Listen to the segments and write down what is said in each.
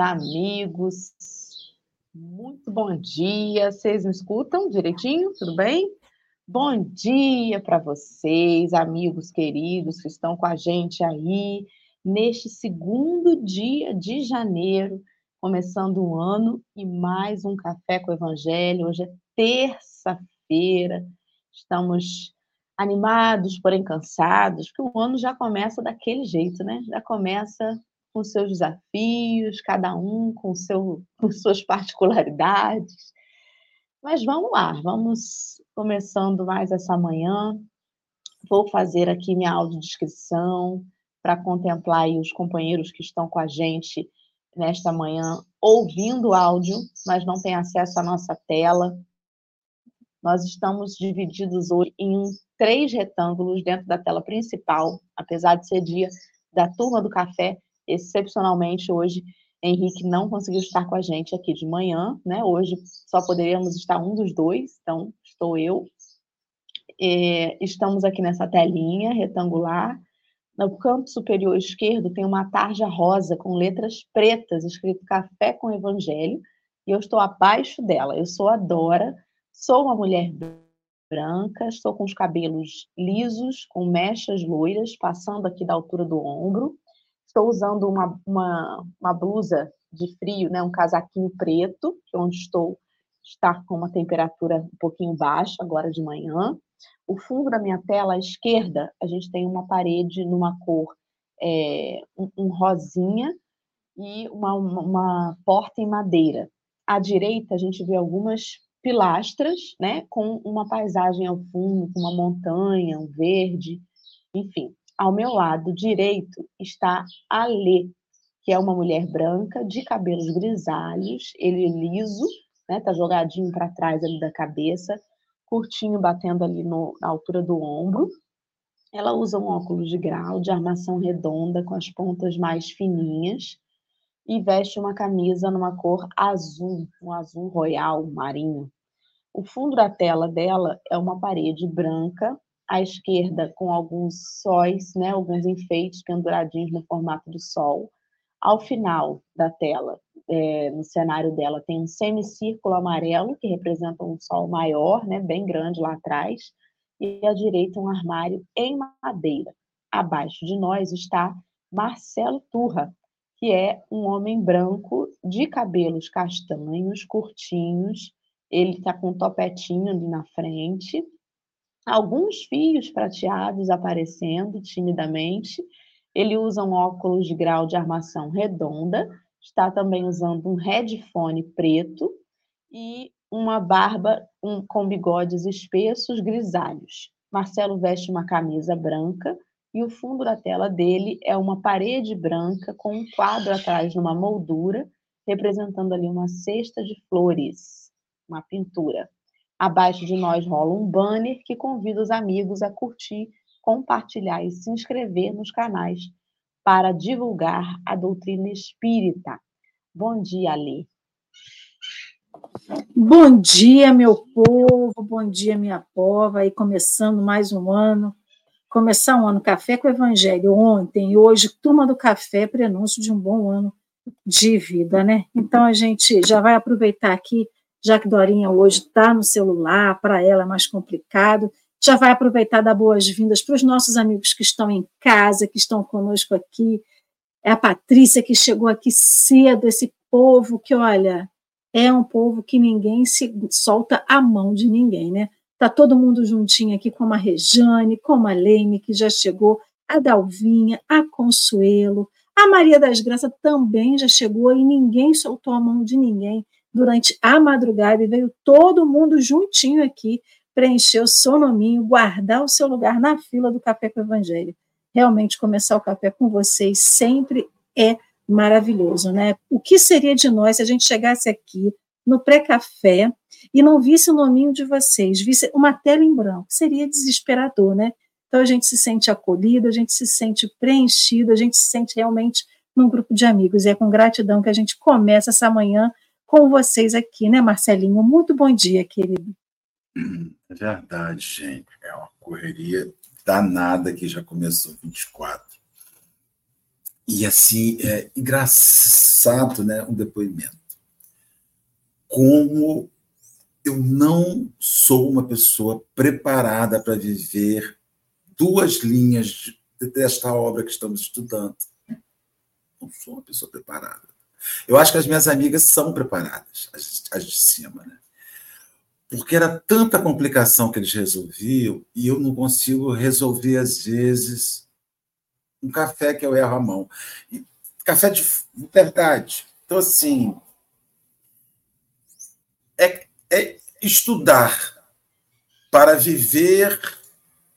amigos. Muito bom dia. Vocês me escutam direitinho? Tudo bem? Bom dia para vocês, amigos queridos que estão com a gente aí neste segundo dia de janeiro, começando o ano e mais um café com o Evangelho. Hoje é terça-feira. Estamos animados, porém cansados, porque o ano já começa daquele jeito, né? Já começa com seus desafios, cada um com, seu, com suas particularidades. Mas vamos lá, vamos começando mais essa manhã. Vou fazer aqui minha audiodescrição para contemplar os companheiros que estão com a gente nesta manhã, ouvindo o áudio, mas não têm acesso à nossa tela. Nós estamos divididos hoje em três retângulos dentro da tela principal, apesar de ser dia da turma do café, excepcionalmente hoje Henrique não conseguiu estar com a gente aqui de manhã, né? Hoje só poderíamos estar um dos dois, então estou eu. É, estamos aqui nessa telinha retangular. No canto superior esquerdo tem uma tarja rosa com letras pretas, escrito Café com Evangelho, e eu estou abaixo dela. Eu sou a Dora, sou uma mulher branca, estou com os cabelos lisos, com mechas loiras, passando aqui da altura do ombro. Estou usando uma, uma, uma blusa de frio, né, um casaquinho preto, é onde estou está com uma temperatura um pouquinho baixa agora de manhã. O fundo da minha tela à esquerda, a gente tem uma parede numa cor é, um, um, rosinha e uma, uma, uma, porta em madeira. À direita, a gente vê algumas pilastras, né, com uma paisagem ao fundo, com uma montanha, um verde, enfim. Ao meu lado direito está a Lê, que é uma mulher branca, de cabelos grisalhos, ele liso, né, tá jogadinho para trás ali da cabeça, curtinho batendo ali no, na altura do ombro. Ela usa um óculos de grau de armação redonda com as pontas mais fininhas e veste uma camisa numa cor azul, um azul royal marinho. O fundo da tela dela é uma parede branca à esquerda com alguns sóis, né, alguns enfeites penduradinhos no formato de sol. Ao final da tela, é, no cenário dela, tem um semicírculo amarelo, que representa um sol maior, né, bem grande lá atrás, e à direita um armário em madeira. Abaixo de nós está Marcelo Turra, que é um homem branco de cabelos castanhos, curtinhos, ele está com um topetinho ali na frente, alguns fios prateados aparecendo timidamente. Ele usa um óculos de grau de armação redonda, está também usando um headphone preto e uma barba um, com bigodes espessos grisalhos. Marcelo veste uma camisa branca e o fundo da tela dele é uma parede branca com um quadro atrás numa moldura, representando ali uma cesta de flores, uma pintura. Abaixo de nós rola um banner que convida os amigos a curtir, compartilhar e se inscrever nos canais para divulgar a doutrina espírita. Bom dia, Alê. Bom dia, meu povo, bom dia, minha pova. Aí começando mais um ano, começar um ano café com o Evangelho ontem e hoje, turma do café, prenúncio de um bom ano de vida, né? Então a gente já vai aproveitar aqui já que Dorinha hoje está no celular, para ela é mais complicado. Já vai aproveitar dar boas-vindas para os nossos amigos que estão em casa, que estão conosco aqui. É a Patrícia que chegou aqui cedo, esse povo que, olha, é um povo que ninguém se solta a mão de ninguém, né? Tá todo mundo juntinho aqui, como a Rejane, como a Leime, que já chegou, a Dalvinha, a Consuelo, a Maria das Graças também já chegou e ninguém soltou a mão de ninguém durante a madrugada e veio todo mundo juntinho aqui preencher o seu nominho, guardar o seu lugar na fila do Café com o Evangelho. Realmente, começar o café com vocês sempre é maravilhoso, né? O que seria de nós se a gente chegasse aqui no pré-café e não visse o nominho de vocês, visse uma tela em branco? Seria desesperador, né? Então a gente se sente acolhido, a gente se sente preenchido, a gente se sente realmente num grupo de amigos. E é com gratidão que a gente começa essa manhã com vocês aqui, né, Marcelinho? Muito bom dia, querido. É verdade, gente. É uma correria danada que já começou 24. E assim, é, passado né, um depoimento. Como eu não sou uma pessoa preparada para viver duas linhas desta obra que estamos estudando. Não sou uma pessoa preparada. Eu acho que as minhas amigas são preparadas, as, as de cima, né? Porque era tanta complicação que eles resolviam e eu não consigo resolver, às vezes, um café que eu erro a mão. E café de verdade. Então, assim, é, é estudar para viver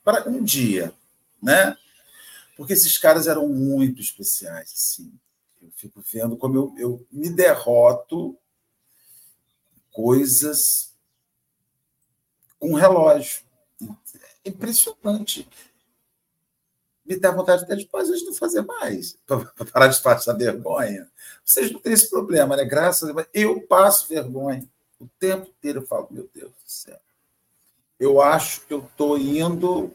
para um dia, né? Porque esses caras eram muito especiais, assim. Fico vendo como eu, eu me derroto coisas com relógio. É impressionante me dá vontade até de, vezes, não fazer mais, para parar de passar vergonha. Vocês não têm esse problema, né? Graças a Deus. Eu passo vergonha. O tempo inteiro eu falo, meu Deus do céu. Eu acho que eu estou indo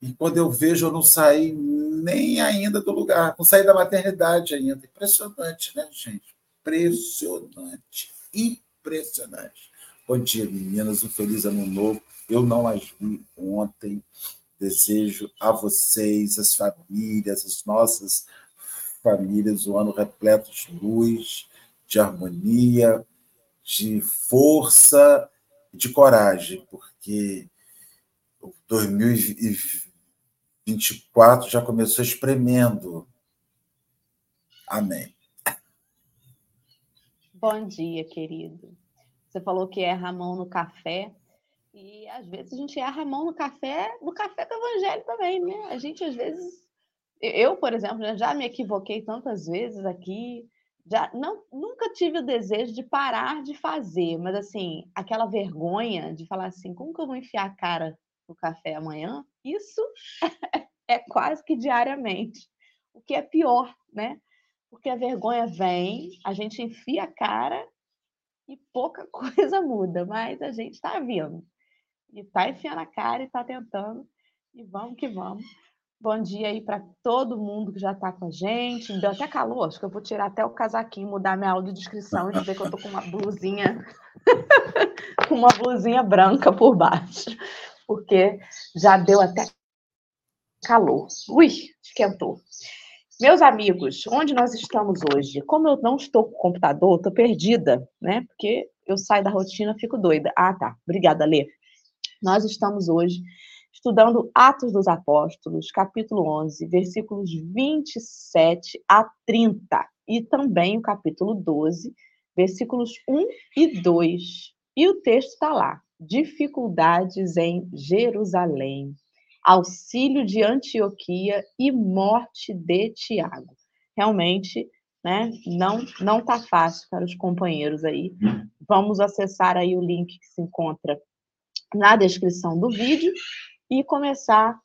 e quando eu vejo, eu não saí nem ainda do lugar, não saí da maternidade ainda. Impressionante, né, gente? Impressionante. Impressionante. Bom dia, meninas. Um feliz ano novo. Eu não as vi ontem. Desejo a vocês, as famílias, as nossas famílias, um ano repleto de luz, de harmonia, de força e de coragem, porque 2024 já começou espremendo. Amém. Bom dia, querido. Você falou que erra a mão no café. E às vezes a gente erra a mão no café, no café do evangelho também, né? A gente às vezes, eu, por exemplo, já me equivoquei tantas vezes aqui, já não, nunca tive o desejo de parar de fazer, mas assim, aquela vergonha de falar assim, como que eu vou enfiar a cara no café amanhã? Isso é quase que diariamente. O que é pior, né? Porque a vergonha vem, a gente enfia a cara e pouca coisa muda, mas a gente está vindo. E tá enfiando a cara e tá tentando. E vamos que vamos. Bom dia aí para todo mundo que já está com a gente. Deu até calor, acho que eu vou tirar até o casaquinho, mudar minha audiodescrição e dizer que eu tô com uma blusinha, com uma blusinha branca por baixo, porque já deu até calor. Ui, esquentou. Meus amigos, onde nós estamos hoje? Como eu não estou com o computador, estou perdida, né? Porque eu saio da rotina, fico doida. Ah, tá. Obrigada, Lê. Nós estamos hoje estudando Atos dos Apóstolos, capítulo 11, versículos 27 a 30, e também o capítulo 12, versículos 1 e 2. E o texto está lá: Dificuldades em Jerusalém, auxílio de Antioquia e morte de Tiago. Realmente, né, não não tá fácil para os companheiros aí. Vamos acessar aí o link que se encontra na descrição do vídeo e começar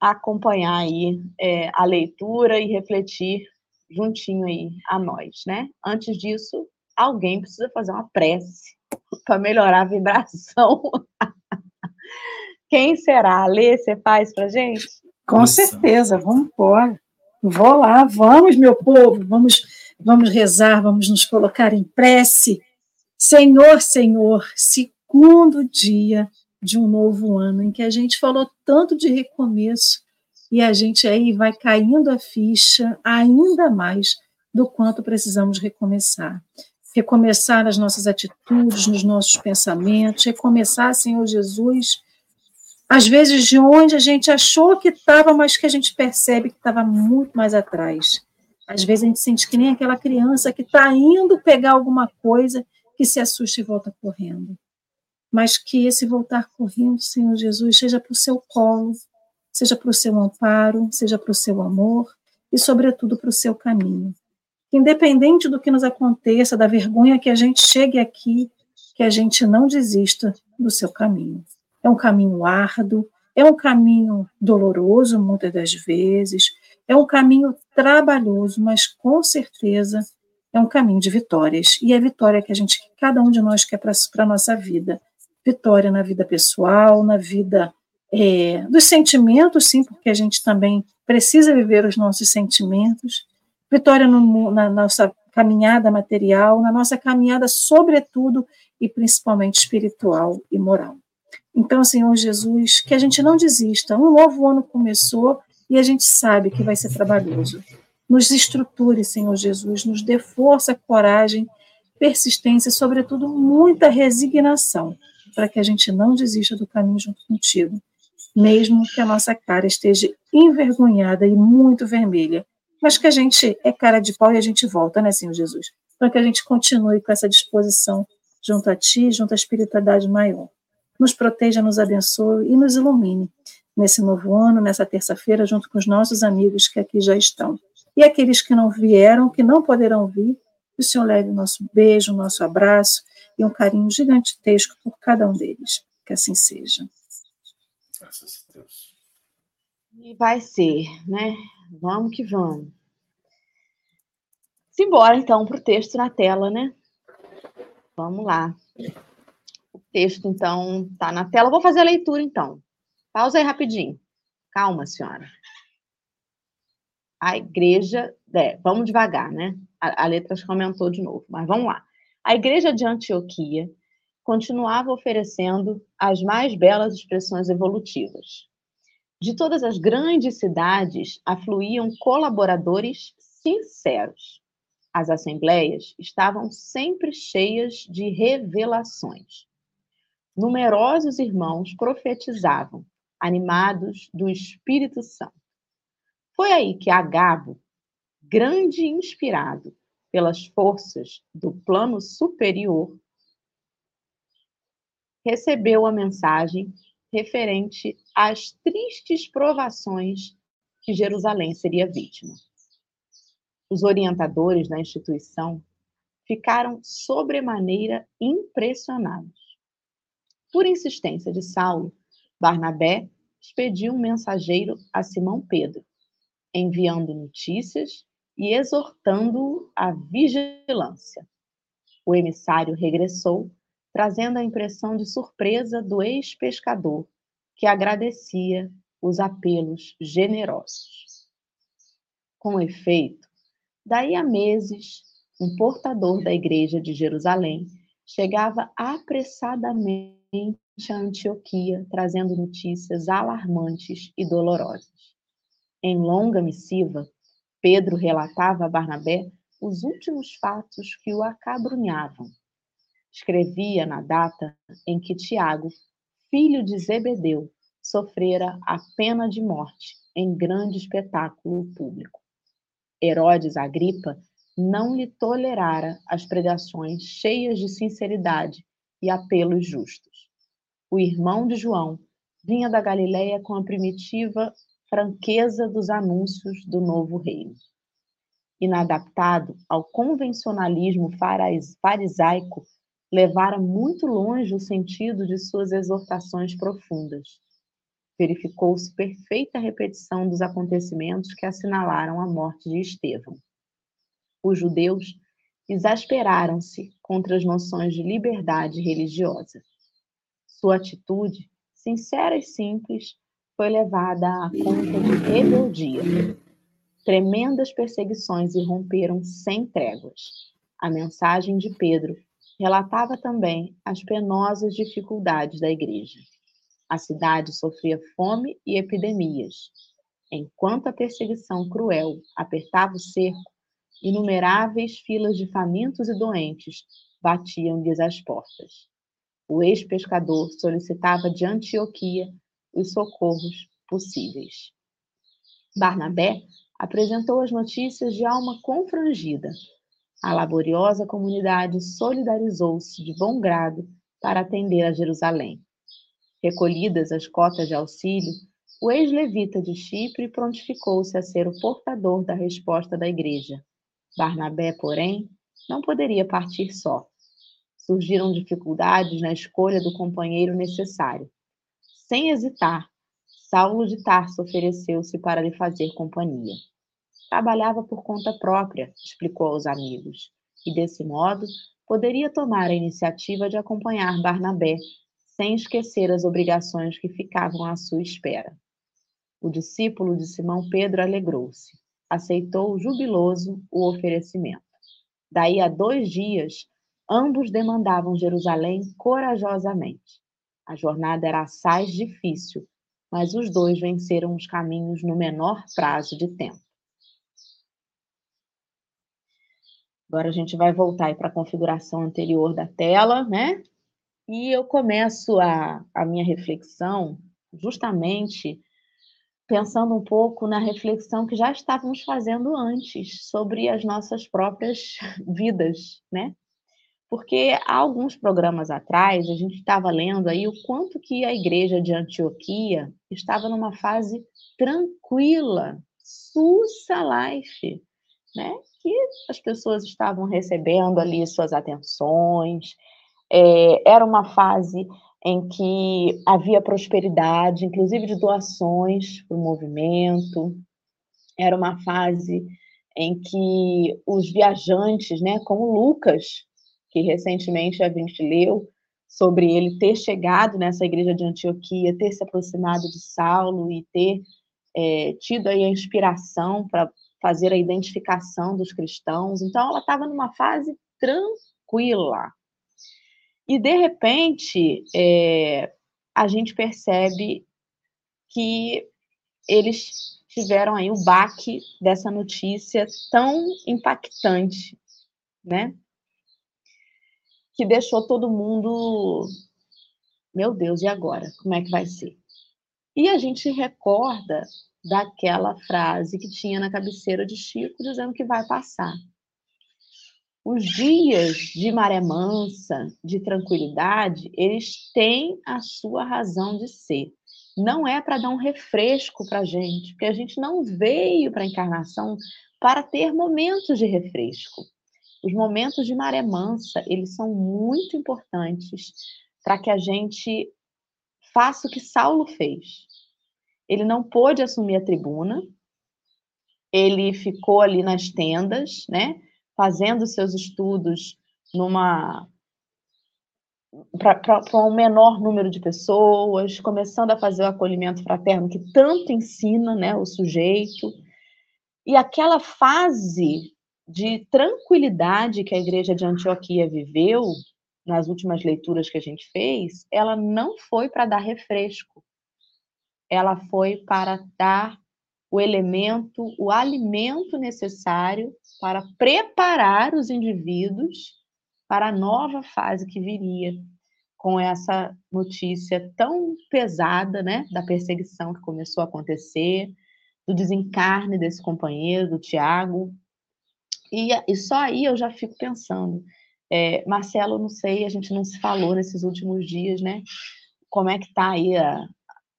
a acompanhar aí é, a leitura e refletir juntinho aí a nós, né? Antes disso, alguém precisa fazer uma prece para melhorar a vibração. Quem será? Lê, você faz para gente? Com certeza, vamos embora. Vou lá, vamos, meu povo, vamos, vamos rezar, vamos nos colocar em prece. Senhor, Senhor, segundo dia de um novo ano, em que a gente falou tanto de recomeço e a gente aí vai caindo a ficha ainda mais do quanto precisamos recomeçar. Recomeçar as nossas atitudes, nos nossos pensamentos, recomeçar, Senhor Jesus, às vezes de onde a gente achou que estava, mas que a gente percebe que estava muito mais atrás. Às vezes a gente sente que nem aquela criança que está indo pegar alguma coisa que se assusta e volta correndo mas que esse voltar correndo, Senhor Jesus, seja para o seu colo, seja para o seu amparo, seja para o seu amor e, sobretudo, para o seu caminho. Independente do que nos aconteça, da vergonha que a gente chegue aqui, que a gente não desista do seu caminho. É um caminho árduo, é um caminho doloroso, muitas das vezes, é um caminho trabalhoso, mas com certeza é um caminho de vitórias. E é vitória que a gente, cada um de nós quer para a nossa vida vitória na vida pessoal, na vida é, dos sentimentos, sim, porque a gente também precisa viver os nossos sentimentos, vitória no, na nossa caminhada material, na nossa caminhada, sobretudo e principalmente espiritual e moral. Então, Senhor Jesus, que a gente não desista. Um novo ano começou e a gente sabe que vai ser trabalhoso. Nos estruture, Senhor Jesus, nos dê força, coragem, persistência, sobretudo muita resignação, para que a gente não desista do caminho junto contigo, mesmo que a nossa cara esteja envergonhada e muito vermelha, mas que a gente é cara de pau e a gente volta, né, Senhor Jesus? Para que a gente continue com essa disposição junto a Ti, junto à espiritualidade maior. Nos proteja, nos abençoe e nos ilumine nesse novo ano, nessa terça-feira, junto com os nossos amigos que aqui já estão. E aqueles que não vieram, que não poderão vir, que o Senhor leve o nosso beijo, o nosso abraço e um carinho gigantesco por cada um deles. Que assim seja. Graças a Deus. E vai ser, né? Vamos que vamos. Simbora, então, para o texto na tela, né? Vamos lá. O texto, então, está na tela. Vou fazer a leitura, então. Pausa aí rapidinho. Calma, senhora. A igreja. É, vamos devagar, né? A, a letra aumentou de novo, mas vamos lá. A igreja de Antioquia continuava oferecendo as mais belas expressões evolutivas. De todas as grandes cidades afluíam colaboradores sinceros. As assembleias estavam sempre cheias de revelações. Numerosos irmãos profetizavam, animados do Espírito Santo. Foi aí que Agabo, grande inspirado pelas forças do plano superior, recebeu a mensagem referente às tristes provações que Jerusalém seria vítima. Os orientadores da instituição ficaram sobremaneira impressionados. Por insistência de Saulo, Barnabé expediu um mensageiro a Simão Pedro, enviando notícias e exortando-o à vigilância. O emissário regressou trazendo a impressão de surpresa do ex-pescador, que agradecia os apelos generosos. Com efeito, daí a meses, um portador da igreja de Jerusalém chegava apressadamente a Antioquia, trazendo notícias alarmantes e dolorosas. Em longa missiva, Pedro relatava a Barnabé os últimos fatos que o acabrunhavam escrevia na data em que Tiago, filho de Zebedeu, sofrera a pena de morte em grande espetáculo público. Herodes Agripa não lhe tolerara as pregações cheias de sinceridade e apelos justos. O irmão de João vinha da Galiléia com a primitiva franqueza dos anúncios do novo reino. Inadaptado ao convencionalismo farisaico levara muito longe o sentido de suas exortações profundas. Verificou-se perfeita repetição dos acontecimentos que assinalaram a morte de Estevão. Os judeus exasperaram-se contra as noções de liberdade religiosa. Sua atitude, sincera e simples, foi levada à conta de rebeldia. Tremendas perseguições irromperam sem tréguas. A mensagem de Pedro relatava também as penosas dificuldades da igreja. A cidade sofria fome e epidemias. Enquanto a perseguição cruel apertava o cerco, inumeráveis filas de famintos e doentes batiam-lhes as portas. O ex-pescador solicitava de Antioquia os socorros possíveis. Barnabé apresentou as notícias de alma confrangida, a laboriosa comunidade solidarizou-se de bom grado para atender a Jerusalém. Recolhidas as cotas de auxílio, o ex-levita de Chipre prontificou-se a ser o portador da resposta da igreja. Barnabé, porém, não poderia partir só. Surgiram dificuldades na escolha do companheiro necessário. Sem hesitar, Saulo de Tarso ofereceu-se para lhe fazer companhia. Trabalhava por conta própria, explicou aos amigos, e desse modo poderia tomar a iniciativa de acompanhar Barnabé, sem esquecer as obrigações que ficavam à sua espera. O discípulo de Simão Pedro alegrou-se, aceitou jubiloso o oferecimento. Daí a dois dias, ambos demandavam Jerusalém corajosamente. A jornada era assaz difícil, mas os dois venceram os caminhos no menor prazo de tempo. Agora a gente vai voltar para a configuração anterior da tela, né? E eu começo a, a minha reflexão justamente pensando um pouco na reflexão que já estávamos fazendo antes sobre as nossas próprias vidas, né? Porque há alguns programas atrás a gente estava lendo aí o quanto que a igreja de Antioquia estava numa fase tranquila, sussa life, né? Que as pessoas estavam recebendo ali suas atenções, é, era uma fase em que havia prosperidade, inclusive de doações para o movimento. Era uma fase em que os viajantes, né, como Lucas, que recentemente a gente leu sobre ele ter chegado nessa igreja de Antioquia, ter se aproximado de Saulo e ter é, tido aí a inspiração para fazer a identificação dos cristãos. Então, ela estava numa fase tranquila, e, de repente, é, a gente percebe que eles tiveram aí o baque dessa notícia tão impactante, né? Que deixou todo mundo, meu Deus, e agora? Como é que vai ser? E a gente recorda daquela frase que tinha na cabeceira de Chico dizendo que vai passar. Os dias de maré mansa, de tranquilidade, eles têm a sua razão de ser. Não é para dar um refresco para a gente, porque a gente não veio para a encarnação para ter momentos de refresco. Os momentos de maré mansa, eles são muito importantes para que a gente faça o que Saulo fez. Ele não pôde assumir a tribuna, ele ficou ali nas tendas, né? fazendo seus estudos numa para um menor número de pessoas, começando a fazer o acolhimento fraterno que tanto ensina né, o sujeito. E aquela fase de tranquilidade que a igreja de Antioquia viveu, nas últimas leituras que a gente fez, ela não foi para dar refresco, ela foi para dar o elemento, o alimento necessário para preparar os indivíduos para a nova fase que viria, com essa notícia tão pesada, né, da perseguição que começou a acontecer, do desencarne desse companheiro, do Tiago. E, e só aí eu já fico pensando, é, Marcelo, não sei, a gente não se falou nesses últimos dias, né? Como é que está aí a,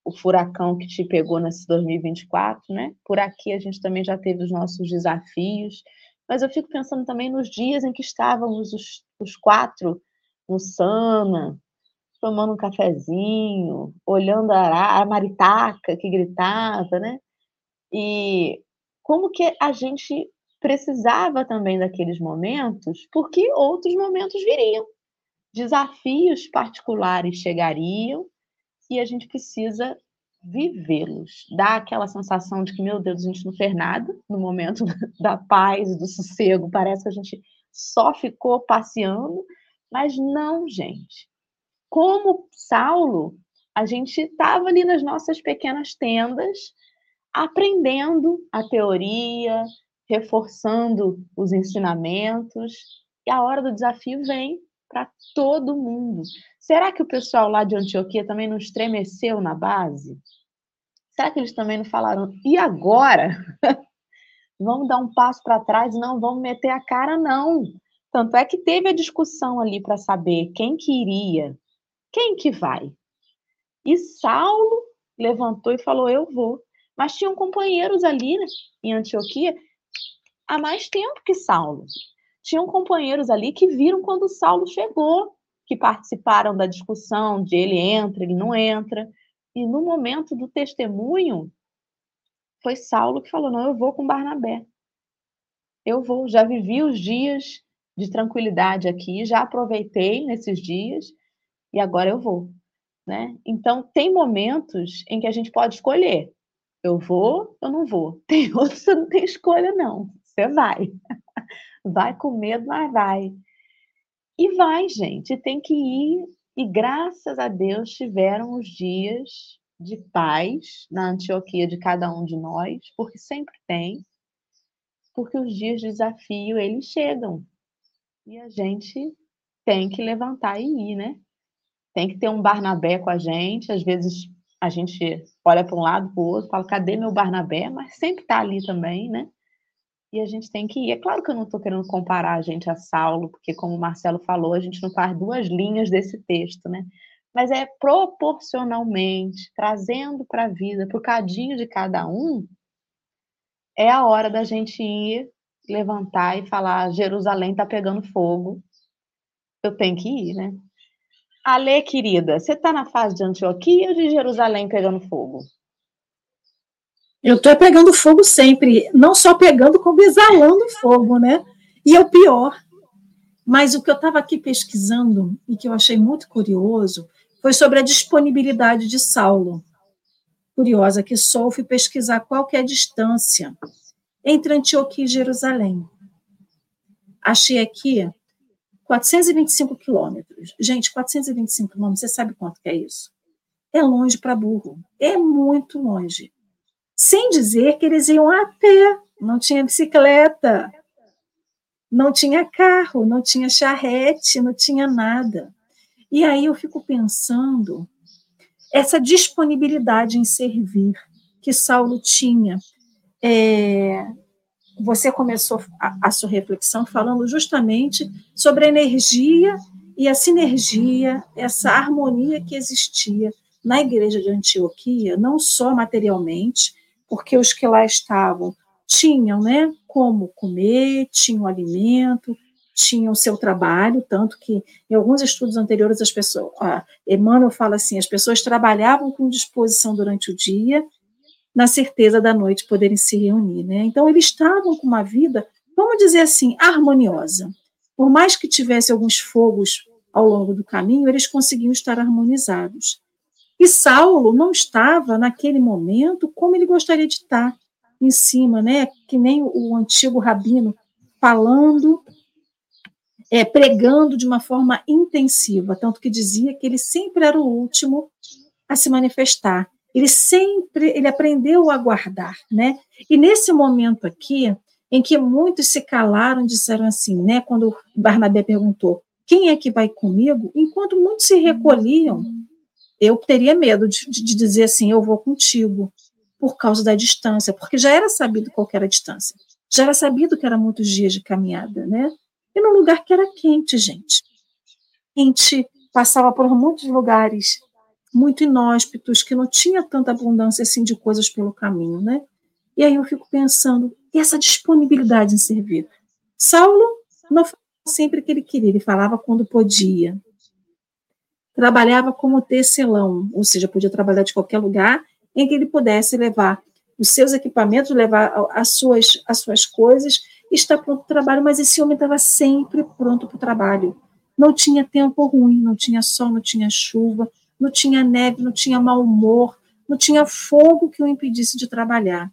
o furacão que te pegou nesse 2024, né? Por aqui a gente também já teve os nossos desafios, mas eu fico pensando também nos dias em que estávamos os, os quatro no Sana, tomando um cafezinho, olhando a, a maritaca que gritava, né? E como que a gente precisava também daqueles momentos, porque outros momentos viriam. Desafios particulares chegariam e a gente precisa vivê-los, dá aquela sensação de que, meu Deus, a gente não fez nada no momento da paz do sossego, parece que a gente só ficou passeando, mas não, gente. Como Saulo, a gente estava ali nas nossas pequenas tendas, aprendendo a teoria, reforçando os ensinamentos, e a hora do desafio vem para todo mundo. Será que o pessoal lá de Antioquia também não estremeceu na base? Será que eles também não falaram, e agora? vamos dar um passo para trás não vamos meter a cara, não. Tanto é que teve a discussão ali para saber quem que iria, quem que vai. E Saulo levantou e falou: Eu vou. Mas tinham companheiros ali né, em Antioquia há mais tempo que Saulo. Tinham companheiros ali que viram quando Saulo chegou que participaram da discussão de ele entra, ele não entra. E no momento do testemunho, foi Saulo que falou: Não, eu vou com Barnabé. Eu vou, já vivi os dias de tranquilidade aqui, já aproveitei nesses dias e agora eu vou. Né? Então, tem momentos em que a gente pode escolher. Eu vou, eu não vou. Tem outros que você não tem escolha, não. Você vai. Vai com medo, mas vai. E vai, gente, tem que ir. E graças a Deus tiveram os dias de paz na Antioquia de cada um de nós, porque sempre tem, porque os dias de desafio eles chegam e a gente tem que levantar e ir, né? Tem que ter um Barnabé com a gente, às vezes a gente olha para um lado, para o outro, fala, cadê meu Barnabé? Mas sempre está ali também, né? E a gente tem que ir. É claro que eu não estou querendo comparar a gente a Saulo, porque, como o Marcelo falou, a gente não faz duas linhas desse texto, né? Mas é proporcionalmente, trazendo para a vida, para o cadinho de cada um, é a hora da gente ir, levantar e falar: Jerusalém está pegando fogo, eu tenho que ir, né? Ale, querida, você está na fase de Antioquia ou de Jerusalém pegando fogo? Eu estou pegando fogo sempre, não só pegando, como exalando fogo, né? E é o pior. Mas o que eu estava aqui pesquisando e que eu achei muito curioso foi sobre a disponibilidade de Saulo. Curiosa que só fui pesquisar qual que é a distância entre Antioquia e Jerusalém. Achei aqui 425 quilômetros. Gente, 425 quilômetros, você sabe quanto que é isso? É longe para burro. É muito longe. Sem dizer que eles iam a pé, não tinha bicicleta, não tinha carro, não tinha charrete, não tinha nada. E aí eu fico pensando essa disponibilidade em servir que Saulo tinha. É, você começou a, a sua reflexão falando justamente sobre a energia e a sinergia, essa harmonia que existia na igreja de Antioquia, não só materialmente, porque os que lá estavam tinham, né, como comer, tinham alimento, tinham seu trabalho, tanto que em alguns estudos anteriores as pessoas, Emmanuel fala assim, as pessoas trabalhavam com disposição durante o dia na certeza da noite poderem se reunir. Né? Então, eles estavam com uma vida, vamos dizer assim, harmoniosa. Por mais que tivesse alguns fogos ao longo do caminho, eles conseguiam estar harmonizados. E Saulo não estava, naquele momento, como ele gostaria de estar, em cima, né? que nem o antigo rabino, falando, é, pregando de uma forma intensiva, tanto que dizia que ele sempre era o último a se manifestar ele sempre ele aprendeu a guardar, né? E nesse momento aqui, em que muitos se calaram, disseram assim, né? Quando Barnabé perguntou: "Quem é que vai comigo?", enquanto muitos se recolhiam, eu teria medo de, de dizer assim: "Eu vou contigo", por causa da distância, porque já era sabido qual era a distância. Já era sabido que era muitos dias de caminhada, né? E num lugar que era quente, gente. Quente, passava por muitos lugares muito inóspitos, que não tinha tanta abundância assim de coisas pelo caminho, né? E aí eu fico pensando, e essa disponibilidade em servir? Saulo não falava sempre que ele queria, ele falava quando podia. Trabalhava como tecelão, ou seja, podia trabalhar de qualquer lugar em que ele pudesse levar os seus equipamentos, levar as suas, as suas coisas, e estar pronto para o trabalho, mas esse homem estava sempre pronto para o trabalho. Não tinha tempo ruim, não tinha sol, não tinha chuva, não tinha neve, não tinha mau humor, não tinha fogo que o impedisse de trabalhar.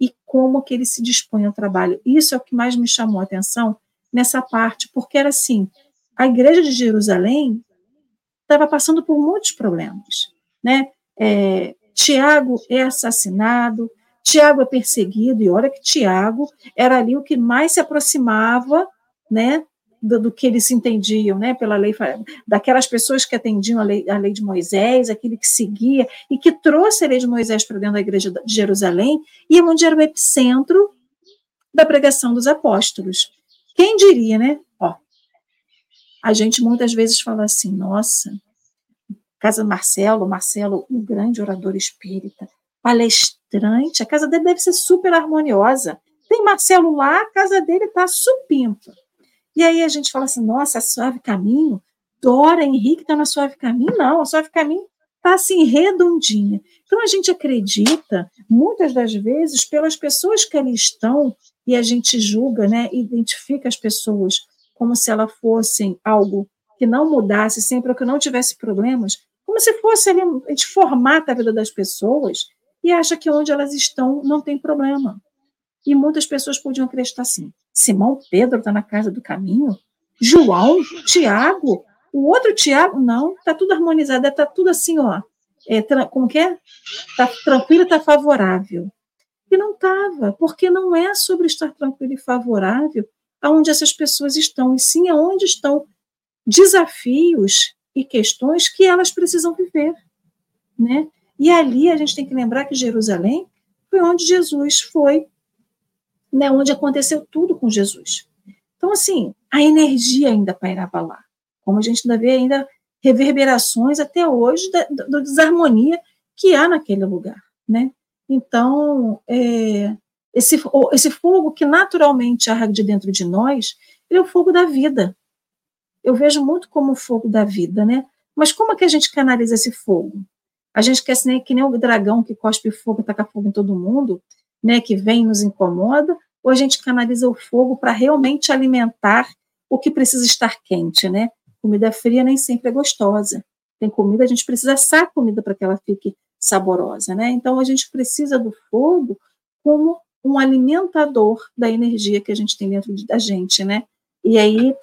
E como que ele se dispõe ao trabalho. Isso é o que mais me chamou a atenção nessa parte, porque era assim, a igreja de Jerusalém estava passando por muitos problemas, né? É, Tiago é assassinado, Tiago é perseguido, e olha que Tiago era ali o que mais se aproximava, né, do, do, que eles entendiam, né, pela lei, daquelas pessoas que atendiam a lei, a lei de Moisés, aquele que seguia e que trouxe a lei de Moisés para dentro da igreja de Jerusalém, e onde era o epicentro da pregação dos apóstolos. Quem diria, né? Ó, a gente muitas vezes fala assim, nossa, casa Marcelo, Marcelo, um grande orador espírita, palestrante, a casa dele deve ser super harmoniosa. Tem Marcelo lá, a casa dele está supimpa. E aí a gente fala assim, nossa, Suave Caminho, Dora, Henrique está na Suave Caminho? Não, a Suave Caminho está assim, redondinha. Então a gente acredita, muitas das vezes, pelas pessoas que ali estão, e a gente julga, né, identifica as pessoas como se elas fossem algo que não mudasse sempre, ou que não tivesse problemas, como se fosse ali, a gente formata a vida das pessoas e acha que onde elas estão não tem problema. E muitas pessoas podiam acreditar assim: Simão Pedro está na casa do caminho? João, Tiago, o outro Tiago, não, está tudo harmonizado, está tudo assim, ó. É, como que é? Está tranquilo, está favorável. E não estava, porque não é sobre estar tranquilo e favorável aonde essas pessoas estão, e sim aonde estão desafios e questões que elas precisam viver, né? E ali a gente tem que lembrar que Jerusalém foi onde Jesus foi, né? Onde aconteceu tudo com Jesus. Então assim, a energia ainda pairava lá, como a gente ainda vê ainda reverberações até hoje da, da desarmonia que há naquele lugar, né? Então, é, esse, esse fogo que naturalmente arde dentro de nós, ele é o fogo da vida. Eu vejo muito como o fogo da vida, né? Mas como é que a gente canaliza esse fogo? A gente quer ser que nem o dragão que cospe fogo e taca fogo em todo mundo, né? Que vem e nos incomoda, ou a gente canaliza o fogo para realmente alimentar o que precisa estar quente, né? Comida fria nem sempre é gostosa. Tem comida, a gente precisa assar a comida para que ela fique saborosa, né? Então a gente precisa do fogo como um alimentador da energia que a gente tem dentro da gente, né? E aí,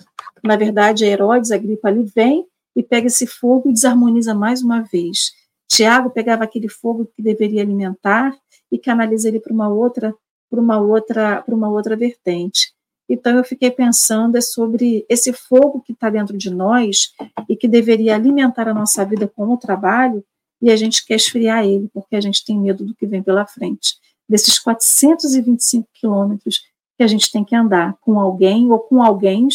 na verdade, a Herodes, a gripa ali vem e pega esse fogo e desarmoniza mais uma vez. Tiago pegava aquele fogo que deveria alimentar e canaliza ele para uma outra, para uma outra, para uma outra vertente. Então eu fiquei pensando é sobre esse fogo que está dentro de nós e que deveria alimentar a nossa vida com o trabalho e a gente quer esfriar ele porque a gente tem medo do que vem pela frente desses 425 quilômetros que a gente tem que andar com alguém ou com alguém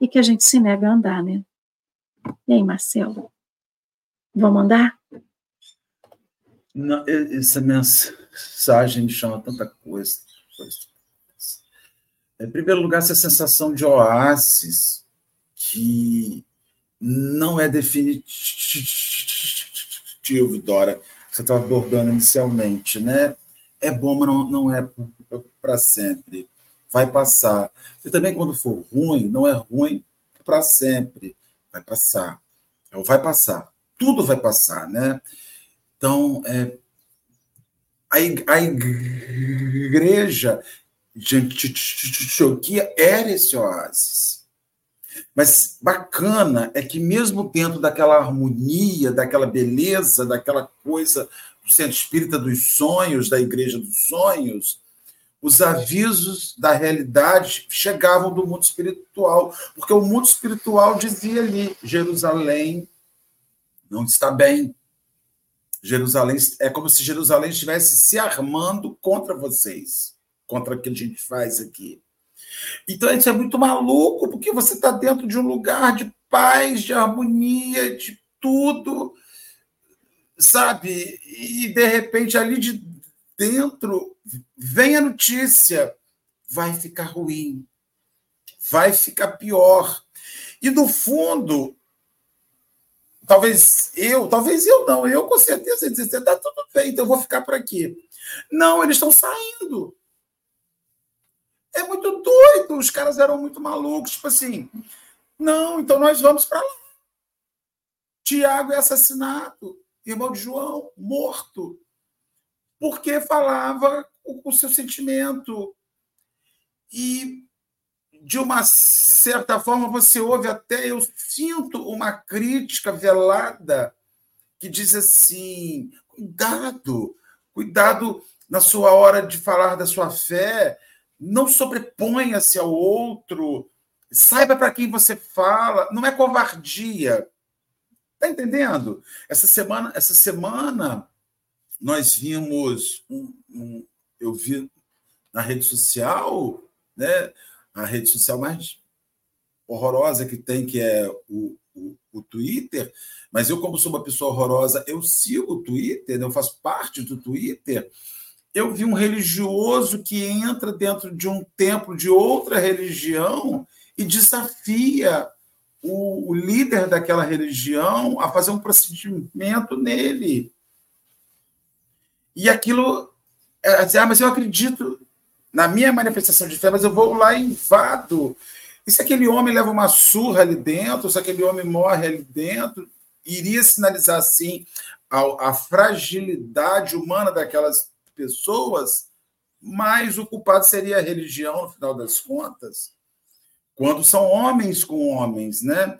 e que a gente se nega a andar, né? E aí, Marcelo? Vamos andar? Não, essa mensagem me chama tanta coisa. Em primeiro lugar, essa sensação de oásis que não é definitivo, Dora, você estava abordando inicialmente, né? É bom, mas não, não é para sempre. Vai passar. E também, quando for ruim, não é ruim para sempre. Vai passar. Vai passar. Tudo vai passar, né? Então, é, a, igreja de Antioquia era esse oásis. Mas bacana é que, mesmo dentro daquela harmonia, daquela beleza, daquela coisa Centro Espírita dos Sonhos, da Igreja dos Sonhos, os avisos da realidade chegavam do mundo espiritual, porque o mundo espiritual dizia ali: Jerusalém não está bem. Jerusalém é como se Jerusalém estivesse se armando contra vocês, contra o que a gente faz aqui. Então isso é muito maluco, porque você está dentro de um lugar de paz, de harmonia, de tudo, sabe? E de repente ali de dentro vem a notícia: vai ficar ruim, vai ficar pior. E no fundo, talvez eu, talvez eu não, eu com certeza dizer, está tudo bem, então eu vou ficar por aqui. Não, eles estão saindo. É muito doido, os caras eram muito malucos, tipo assim, não, então nós vamos para lá. Tiago é assassinado irmão de João, morto, porque falava o, seu sentimento. E, de uma certa forma, você ouve até, eu sinto uma crítica velada que diz assim: cuidado, cuidado na sua hora de falar da sua fé, não sobreponha-se ao outro, saiba para quem você fala, não é covardia, Está entendendo? Essa semana, essa semana nós vimos um, um, eu vi na rede social, né? A rede social mais horrorosa que tem, que é o, o, o Twitter, mas eu, como sou uma pessoa horrorosa, eu sigo o Twitter, né? eu faço parte do Twitter. Eu vi um religioso que entra dentro de um templo de outra religião e desafia o, o líder daquela religião a fazer um procedimento nele. E aquilo, é, assim, ah, mas eu acredito na minha manifestação de fé, mas eu vou lá e invado. E se aquele homem leva uma surra ali dentro, se aquele homem morre ali dentro, iria sinalizar assim a, a fragilidade humana daquelas pessoas? mas o culpado seria a religião, no final das contas, quando são homens com homens, né?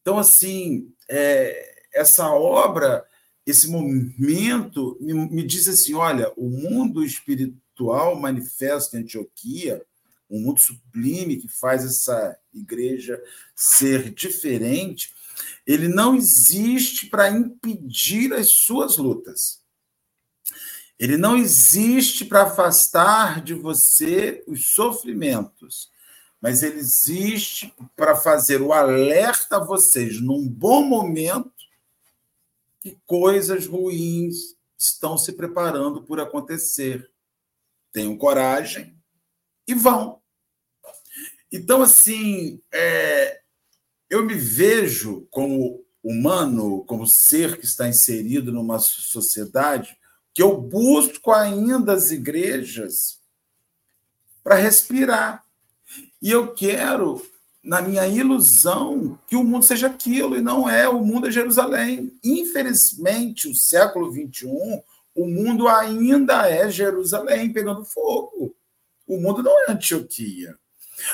Então, assim, é, essa obra, esse momento, me, me, diz assim: olha, o mundo espiritual manifesto em Antioquia, um mundo sublime que faz essa igreja ser diferente, ele não existe para impedir as suas lutas. Ele não existe para afastar de você os sofrimentos, mas ele existe para fazer o alerta a vocês, num bom momento, que coisas ruins estão se preparando por acontecer. Tenham coragem e vão. Então, assim, é, eu me vejo como humano, como ser que está inserido numa sociedade, que eu busco ainda as igrejas para respirar. E eu quero, na minha ilusão, que o mundo seja aquilo, e não é. O mundo é Jerusalém. Infelizmente, o século XXI, o mundo ainda é Jerusalém pegando fogo. O mundo não é Antioquia.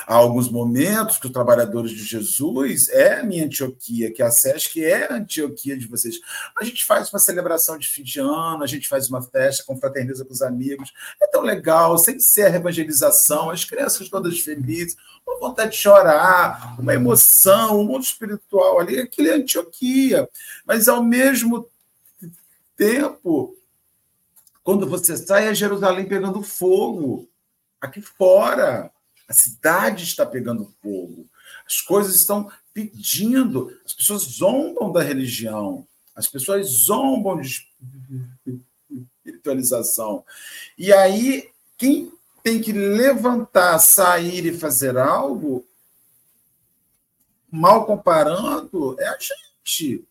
Há alguns momentos que os trabalhadores de Jesus é a minha Antioquia, que a SESC é a Antioquia de vocês. A gente faz uma celebração de fim de ano, a gente faz uma festa, confraterniza com os amigos. É tão legal, sem ser a evangelização, as crianças todas felizes, uma vontade de chorar, uma emoção, um mundo espiritual ali, aquilo é Antioquia. Mas, ao mesmo tempo, quando você sai, é Jerusalém pegando fogo aqui fora. A cidade está pegando fogo. As coisas estão pedindo. As pessoas zombam da religião. As pessoas zombam de espiritualização. E aí, quem tem que levantar, sair e fazer algo, mal comparando, é a gente.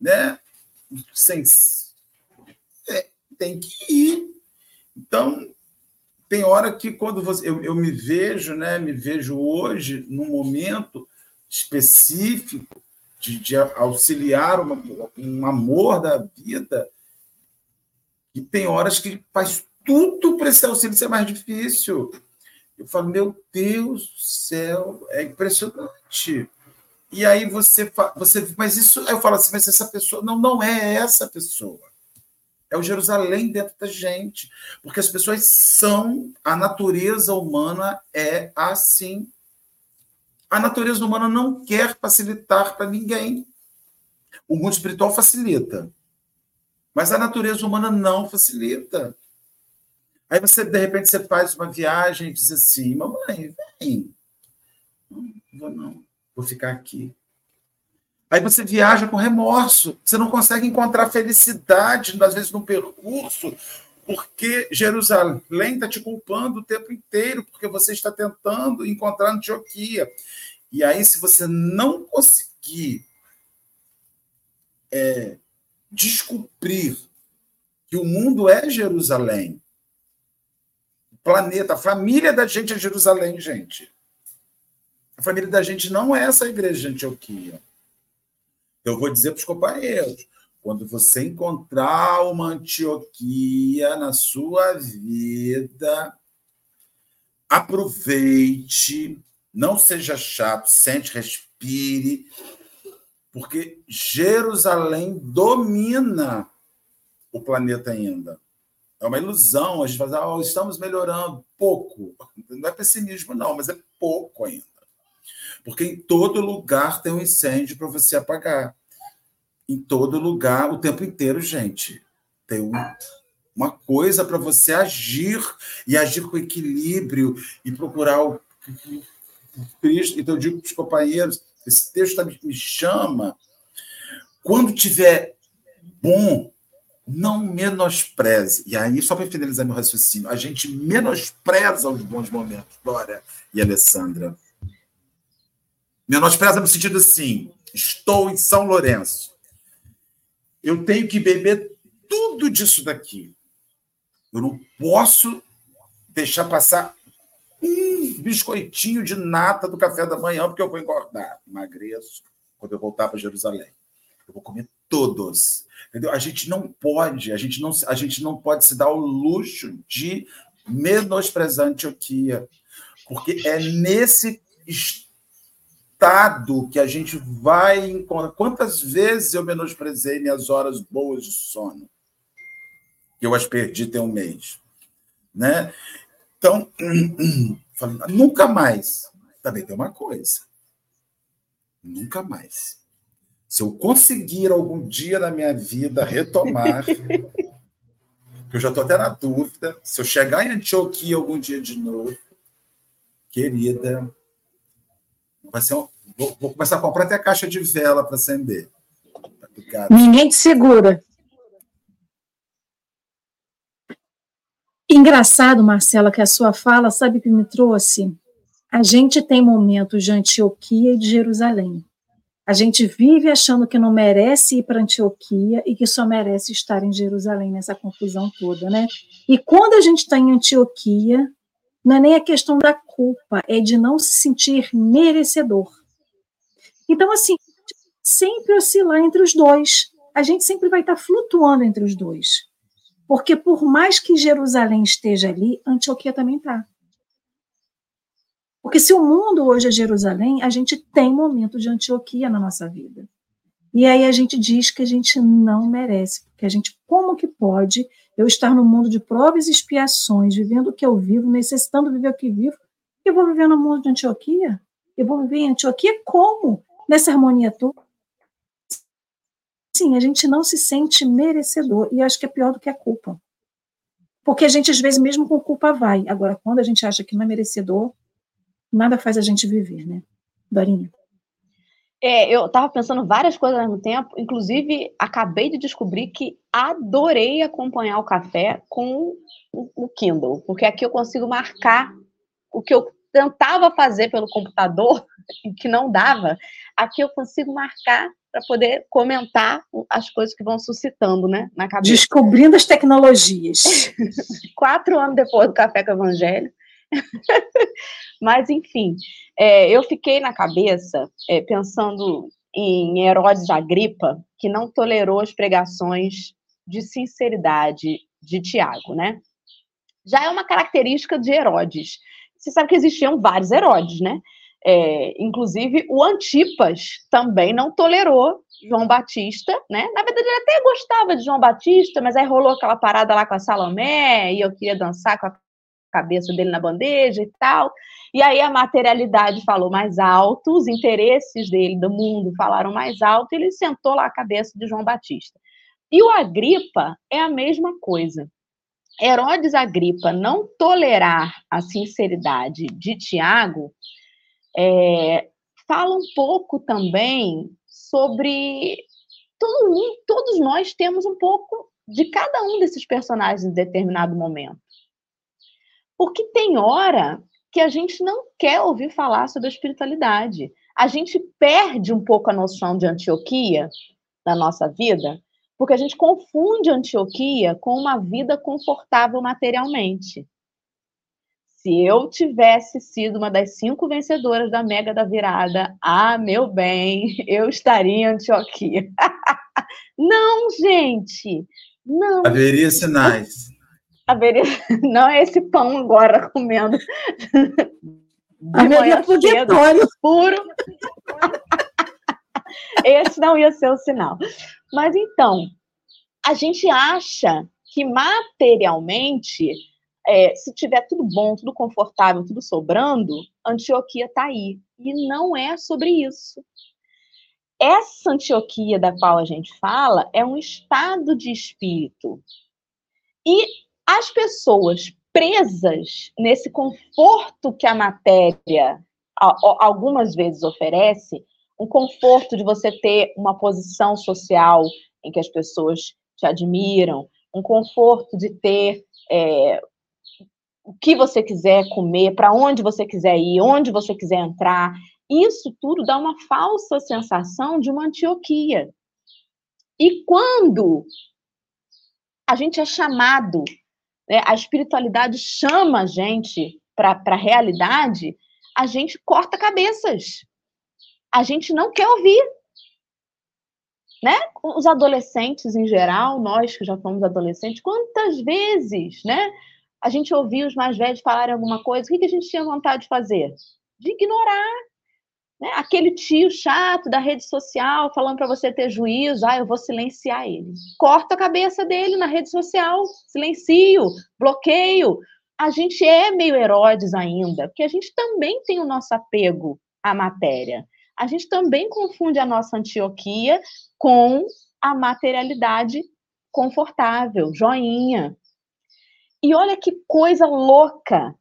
Né? Sem, é, tem que ir. Então, tem hora que quando você, eu, eu me vejo, né, me vejo hoje num momento específico de, de auxiliar uma, um amor da vida, e tem horas que faz tudo para esse auxílio ser mais difícil. Eu falo, meu Deus do céu, é impressionante. E aí você, você mas isso, eu falo assim, mas essa pessoa, não, não é essa pessoa. É o Jerusalém dentro da gente. Porque as pessoas são. A natureza humana é assim. A natureza humana não quer facilitar para ninguém. O mundo espiritual facilita. Mas a natureza humana não facilita. Aí você, de repente, você faz uma viagem e diz assim: mamãe, vem. Não, vou não, vou ficar aqui. Aí você viaja com remorso, você não consegue encontrar felicidade, às vezes, no percurso, porque Jerusalém está te culpando o tempo inteiro, porque você está tentando encontrar Antioquia. E aí, se você não conseguir é, descobrir que o mundo é Jerusalém, o planeta, a família da gente é Jerusalém, gente. A família da gente não é essa igreja de Antioquia. Eu vou dizer para os companheiros: quando você encontrar uma Antioquia na sua vida, aproveite, não seja chato, sente, respire, porque Jerusalém domina o planeta ainda. É uma ilusão a gente falar, oh, estamos melhorando pouco. Não é pessimismo, não, mas é pouco ainda. Porque em todo lugar tem um incêndio para você apagar. Em todo lugar, o tempo inteiro, gente. Tem um, uma coisa para você agir e agir com equilíbrio e procurar o Cristo. Então, eu digo para os companheiros: esse texto me chama. Quando tiver bom, não menospreze. E aí, só para finalizar meu raciocínio, a gente menospreza os bons momentos, Dória e Alessandra. Menospreza no sentido assim: estou em São Lourenço. Eu tenho que beber tudo disso daqui. Eu não posso deixar passar um biscoitinho de nata do café da manhã, porque eu vou engordar. Emagreço quando eu voltar para Jerusalém. Eu vou comer todos. Entendeu? A gente não pode, a gente não, a gente não pode se dar o luxo de menosprezar a Antioquia, porque é nesse estado que a gente vai encontrar. Quantas vezes eu menosprezei minhas horas boas de sono? Eu as perdi tem um mês. Né? Então, nunca mais. Também tem uma coisa. Nunca mais. Se eu conseguir algum dia na minha vida retomar, eu já estou até na dúvida, se eu chegar em Antioquia algum dia de novo, querida, vai ser um, vou, vou, começar a comprar até caixa de vela para acender. Ninguém te segura. Engraçado, Marcela, que a sua fala, sabe que me trouxe? A gente tem momentos de Antioquia e de Jerusalém. A gente vive achando que não merece ir para Antioquia e que só merece estar em Jerusalém nessa confusão toda, né? E quando a gente está em Antioquia, não é nem a questão da culpa, é de não se sentir merecedor. Então, assim, sempre oscilar entre os dois. A gente sempre vai estar flutuando entre os dois. Porque por mais que Jerusalém esteja ali, Antioquia também está. Porque se o mundo hoje é Jerusalém, a gente tem momento de Antioquia na nossa vida. E aí a gente diz que a gente não merece, porque a gente, como que pode eu estar no mundo de provas e expiações, vivendo o que eu vivo, necessitando viver o que vivo, eu vou viver no mundo de Antioquia? Eu vou viver em Antioquia como? Nessa harmonia toda? sim, a gente não se sente merecedor, e acho que é pior do que a culpa. Porque a gente, às vezes, mesmo com culpa, vai. Agora, quando a gente acha que não é merecedor, nada faz a gente viver, né? Dorinha. É, eu estava pensando várias coisas ao mesmo tempo, inclusive acabei de descobrir que adorei acompanhar o café com o Kindle, porque aqui eu consigo marcar o que eu tentava fazer pelo computador e que não dava, aqui eu consigo marcar para poder comentar as coisas que vão suscitando, né, na cabeça. Descobrindo as tecnologias. Quatro anos depois do Café com o Evangelho. Mas, enfim, é, eu fiquei na cabeça é, pensando em Herodes Agripa, que não tolerou as pregações de sinceridade de Tiago, né? Já é uma característica de Herodes. Você sabe que existiam vários Herodes, né? É, inclusive, o Antipas também não tolerou João Batista, né? Na verdade, ele até gostava de João Batista, mas aí rolou aquela parada lá com a Salomé, e eu queria dançar com a cabeça dele na bandeja e tal. E aí a materialidade falou mais alto, os interesses dele do mundo falaram mais alto, e ele sentou lá a cabeça de João Batista. E o Agripa é a mesma coisa. Herodes Agripa não tolerar a sinceridade de Tiago é, fala um pouco também sobre todo, todos nós temos um pouco de cada um desses personagens em determinado momento. Porque tem hora que a gente não quer ouvir falar sobre a espiritualidade. A gente perde um pouco a noção de Antioquia na nossa vida, porque a gente confunde Antioquia com uma vida confortável materialmente. Se eu tivesse sido uma das cinco vencedoras da Mega da Virada, ah, meu bem, eu estaria em Antioquia. não, gente, não. Haveria sinais. Haveria... Não é esse pão agora comendo. Manhã cedo, puro. Esse não ia ser o sinal. Mas então, a gente acha que materialmente é, se tiver tudo bom, tudo confortável, tudo sobrando, Antioquia está aí. E não é sobre isso. Essa Antioquia da qual a gente fala é um estado de espírito. E as pessoas presas nesse conforto que a matéria algumas vezes oferece, um conforto de você ter uma posição social em que as pessoas te admiram, um conforto de ter é, o que você quiser comer, para onde você quiser ir, onde você quiser entrar. Isso tudo dá uma falsa sensação de uma Antioquia. E quando a gente é chamado, né, a espiritualidade chama a gente para a realidade, a gente corta cabeças. A gente não quer ouvir. Né? Os adolescentes em geral, nós que já fomos adolescentes, quantas vezes, né? a gente ouvia os mais velhos falarem alguma coisa, o que, que a gente tinha vontade de fazer? De ignorar. Né? Aquele tio chato da rede social falando para você ter juízo, ah, eu vou silenciar ele. Corta a cabeça dele na rede social, silencio, bloqueio. A gente é meio Herodes ainda, porque a gente também tem o nosso apego à matéria. A gente também confunde a nossa Antioquia com a materialidade confortável, joinha. E olha que coisa louca.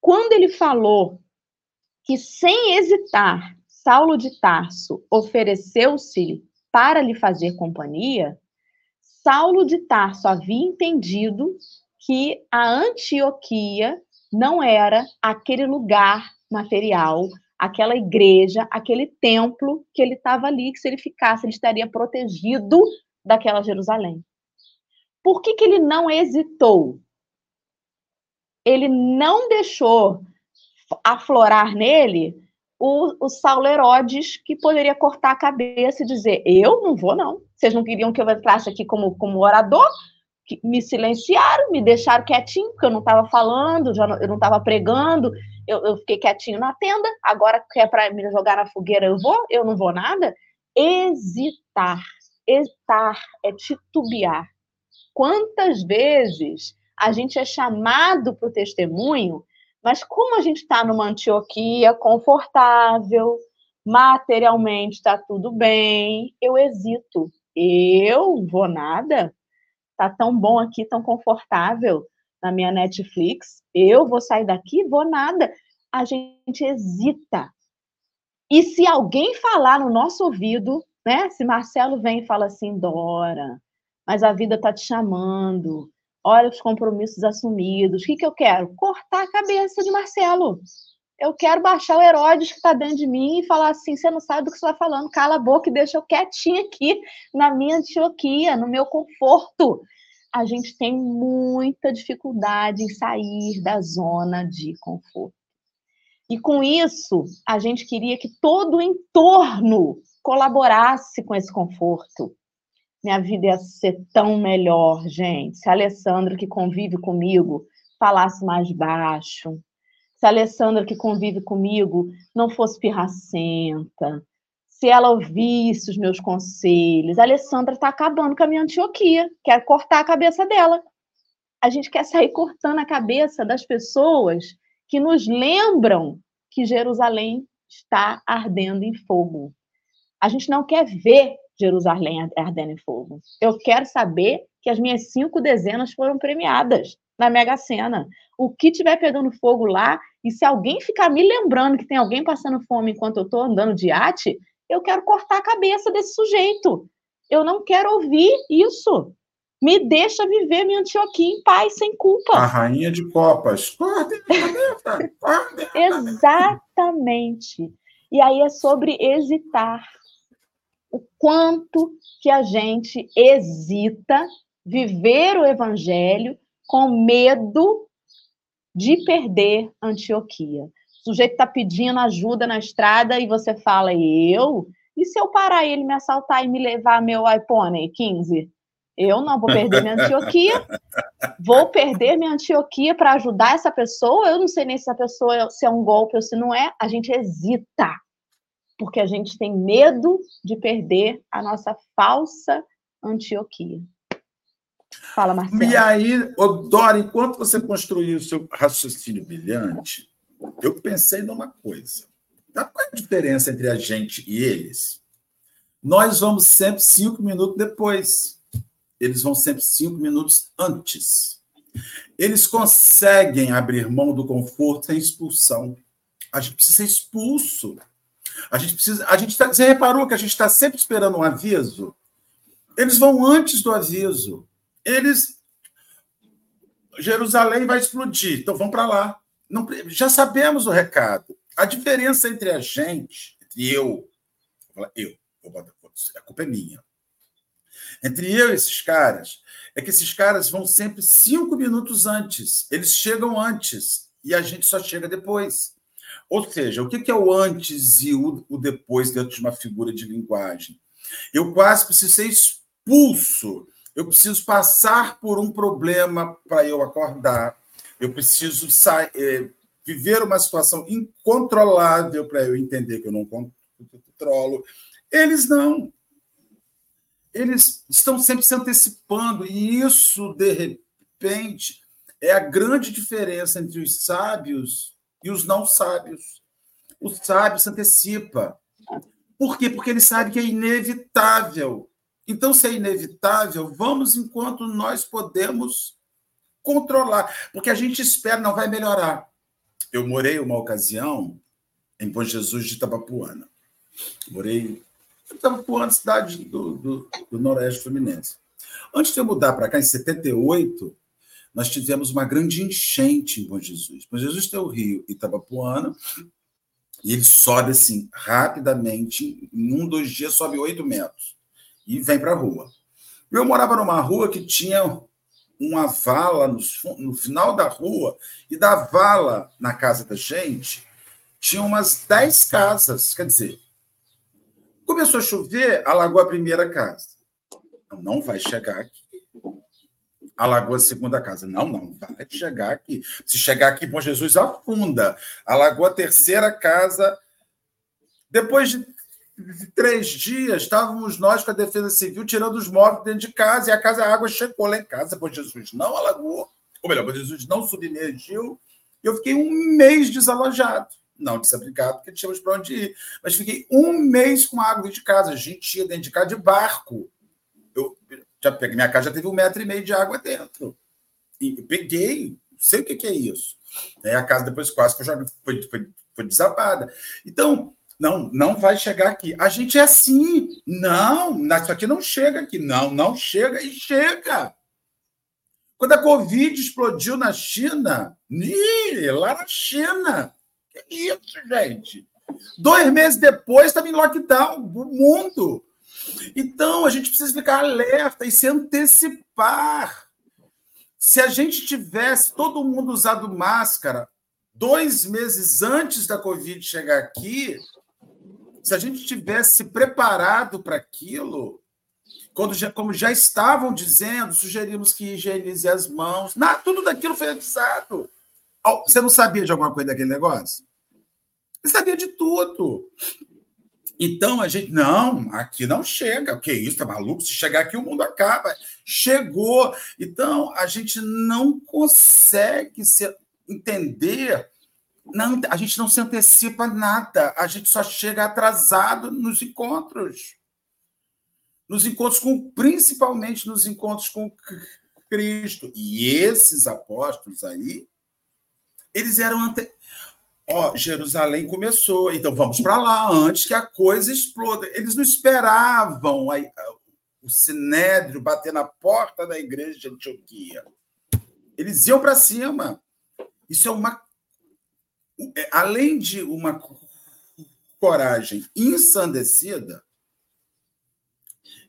Quando ele falou que, sem hesitar, Saulo de Tarso ofereceu-se para lhe fazer companhia, Saulo de Tarso havia entendido que a Antioquia não era aquele lugar material, aquela igreja, aquele templo que ele estava ali, que se ele ficasse, ele estaria protegido daquela Jerusalém. Por que, que ele não hesitou? Ele não deixou aflorar nele o, o Saulo Herodes, que poderia cortar a cabeça e dizer: Eu não vou, não. Vocês não queriam que eu entrasse aqui como, como orador? me silenciaram, me deixaram quietinho, porque eu não estava falando, já não, eu não estava pregando, eu, eu, fiquei quietinho na tenda, agora que é para me jogar na fogueira, eu vou? Eu não vou nada? Hesitar. Hesitar é titubear. Quantas vezes a gente é chamado para o testemunho, mas como a gente está numa Antioquia confortável, materialmente está tudo bem, eu hesito. Eu vou nada? Tá tão bom aqui, tão confortável na minha Netflix. Eu vou sair daqui? Vou nada. A gente hesita. E se alguém falar no nosso ouvido, né? Se Marcelo vem e fala assim, Dora, mas a vida tá te chamando. Olha os compromissos assumidos. O que, que eu quero? Cortar a cabeça de Marcelo. Eu quero baixar o Herodes que está dentro de mim e falar assim: você não sabe do que você está falando, cala a boca e deixa eu quietinho aqui na minha Antioquia, no meu conforto. A gente tem muita dificuldade em sair da zona de conforto. E com isso, a gente queria que todo o entorno colaborasse com esse conforto. Minha vida ia ser tão melhor, gente, se a Alessandra, que convive comigo, falasse mais baixo, se a Alessandra, que convive comigo, não fosse pirracenta, se ela ouvisse os meus conselhos. A Alessandra está acabando com a minha Antioquia, quer cortar a cabeça dela. A gente quer sair cortando a cabeça das pessoas que nos lembram que Jerusalém está ardendo em fogo. A gente não quer ver Jerusalém ardendo em fogo. Eu quero saber que as minhas cinco dezenas foram premiadas na Mega Sena. O que tiver pegando fogo lá, e se alguém ficar me lembrando que tem alguém passando fome enquanto eu estou andando de arte, eu quero cortar a cabeça desse sujeito. Eu não quero ouvir isso. Me deixa viver minha Antioquia em paz, sem culpa. A rainha de copas. Exatamente. E aí é sobre hesitar. O quanto que a gente hesita viver o evangelho com medo de perder Antioquia. O sujeito está pedindo ajuda na estrada e você fala, eu? E se eu parar ele me assaltar e me levar meu iPhone 15? Eu não vou perder minha Antioquia. Vou perder minha Antioquia para ajudar essa pessoa. Eu não sei nem se essa pessoa se é um golpe ou se não é. A gente hesita, porque a gente tem medo de perder a nossa falsa Antioquia. Fala, Marcelo. E aí, Dora, enquanto você construiu o seu raciocínio brilhante, eu pensei numa coisa. Qual é a diferença entre a gente e eles? Nós vamos sempre cinco minutos depois. Eles vão sempre cinco minutos antes. Eles conseguem abrir mão do conforto sem expulsão. A gente precisa ser expulso. A gente precisa. A gente tá, você reparou que a gente está sempre esperando um aviso? Eles vão antes do aviso eles. Jerusalém vai explodir, então vão para lá. Não, já sabemos o recado. A diferença entre a gente, entre eu, eu, a culpa é minha. Entre eu e esses caras, é que esses caras vão sempre cinco minutos antes. Eles chegam antes e a gente só chega depois. Ou seja, o que é o antes e o depois dentro de uma figura de linguagem? Eu quase preciso ser expulso eu preciso passar por um problema para eu acordar. eu preciso é, viver uma situação incontrolável para eu entender que eu não controlo. Eles não. Eles estão sempre se antecipando, e isso, de repente, é a grande diferença entre os sábios e os não sábios. O sábio se antecipa. Por quê? Porque ele sabe que é inevitável. Então, se é inevitável, vamos enquanto nós podemos controlar. Porque a gente espera, não vai melhorar. Eu morei uma ocasião em Bom Jesus de Itapapuana. Morei em Itapapuana, cidade do, do, do Noroeste Fluminense. Antes de eu mudar para cá, em 78, nós tivemos uma grande enchente em Bom Jesus. Bom Jesus tem o rio Itapapuana, e ele sobe assim, rapidamente, em um, dois dias, sobe oito metros e vem para a rua. Eu morava numa rua que tinha uma vala no, no, final da rua, e da vala na casa da gente, tinha umas dez casas. Quer dizer, começou a chover, alagou a primeira casa. Não vai chegar aqui. Alagou a segunda casa. Não, não vai chegar aqui. Se chegar aqui, Bom Jesus afunda. Alagou a terceira casa. Depois de três dias, estávamos nós com a Defesa Civil tirando os mortos dentro de casa e a casa, a água chegou lá em casa. Bom Jesus não alagou. Ou melhor, Bom Jesus não submergiu. Eu fiquei um mês desalojado. Não desabrigado, porque tínhamos para onde ir. Mas fiquei um mês com água dentro de casa. A gente ia dentro de casa de barco. Já peguei, minha casa já teve um metro e meio de água dentro. E peguei, sei o que, que é isso. Aí a casa depois quase foi, foi, foi, foi desabada. Então, não, não vai chegar aqui. A gente é assim. Não, isso aqui não chega aqui. Não, não chega e chega. Quando a Covid explodiu na China, ih, lá na China. Que isso, gente? Dois meses depois, estava em lockdown, o mundo. Então, a gente precisa ficar alerta e se antecipar. Se a gente tivesse todo mundo usado máscara dois meses antes da Covid chegar aqui, se a gente tivesse preparado para aquilo, quando já, como já estavam dizendo, sugerimos que higienize as mãos. Nada, tudo daquilo foi avisado. Você não sabia de alguma coisa daquele negócio? Você sabia de tudo. Então a gente, não, aqui não chega. O que é isso? Tá maluco? Se chegar aqui, o mundo acaba. Chegou. Então a gente não consegue se entender. Não, a gente não se antecipa nada. A gente só chega atrasado nos encontros. Nos encontros com, principalmente nos encontros com Cristo. E esses apóstolos aí, eles eram ante... Ó, Jerusalém começou, então vamos para lá antes que a coisa exploda. Eles não esperavam a, a, o sinédrio bater na porta da igreja de Antioquia. Eles iam para cima. Isso é uma. É, além de uma coragem ensandecida,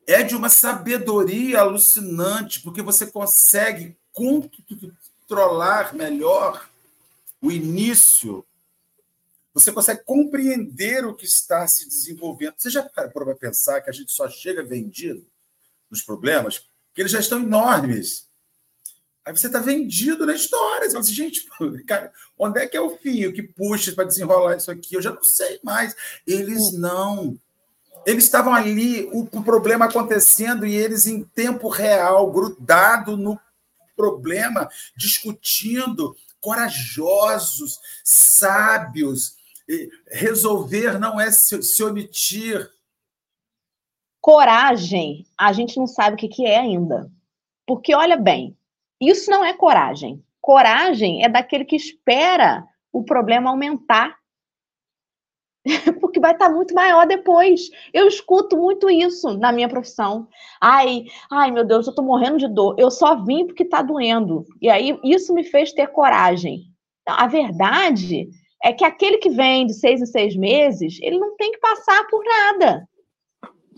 é de uma sabedoria alucinante, porque você consegue controlar melhor o início você consegue compreender o que está se desenvolvendo. Você já parou para pensar que a gente só chega vendido nos problemas, que eles já estão enormes. Aí você está vendido na história. Você fala assim, gente, cara, onde é que é o fio que puxa para desenrolar isso aqui? Eu já não sei mais. Eles não. Eles estavam ali, o, o problema acontecendo, e eles em tempo real, grudado no problema, discutindo, corajosos, sábios, resolver não é se, se omitir. Coragem, a gente não sabe o que, que é ainda. Porque, olha bem, isso não é coragem. Coragem é daquele que espera o problema aumentar. Porque vai estar muito maior depois. Eu escuto muito isso na minha profissão. Ai, ai, meu Deus, eu estou morrendo de dor. Eu só vim porque está doendo. E aí, isso me fez ter coragem. A verdade é que aquele que vem de seis em seis meses, ele não tem que passar por nada.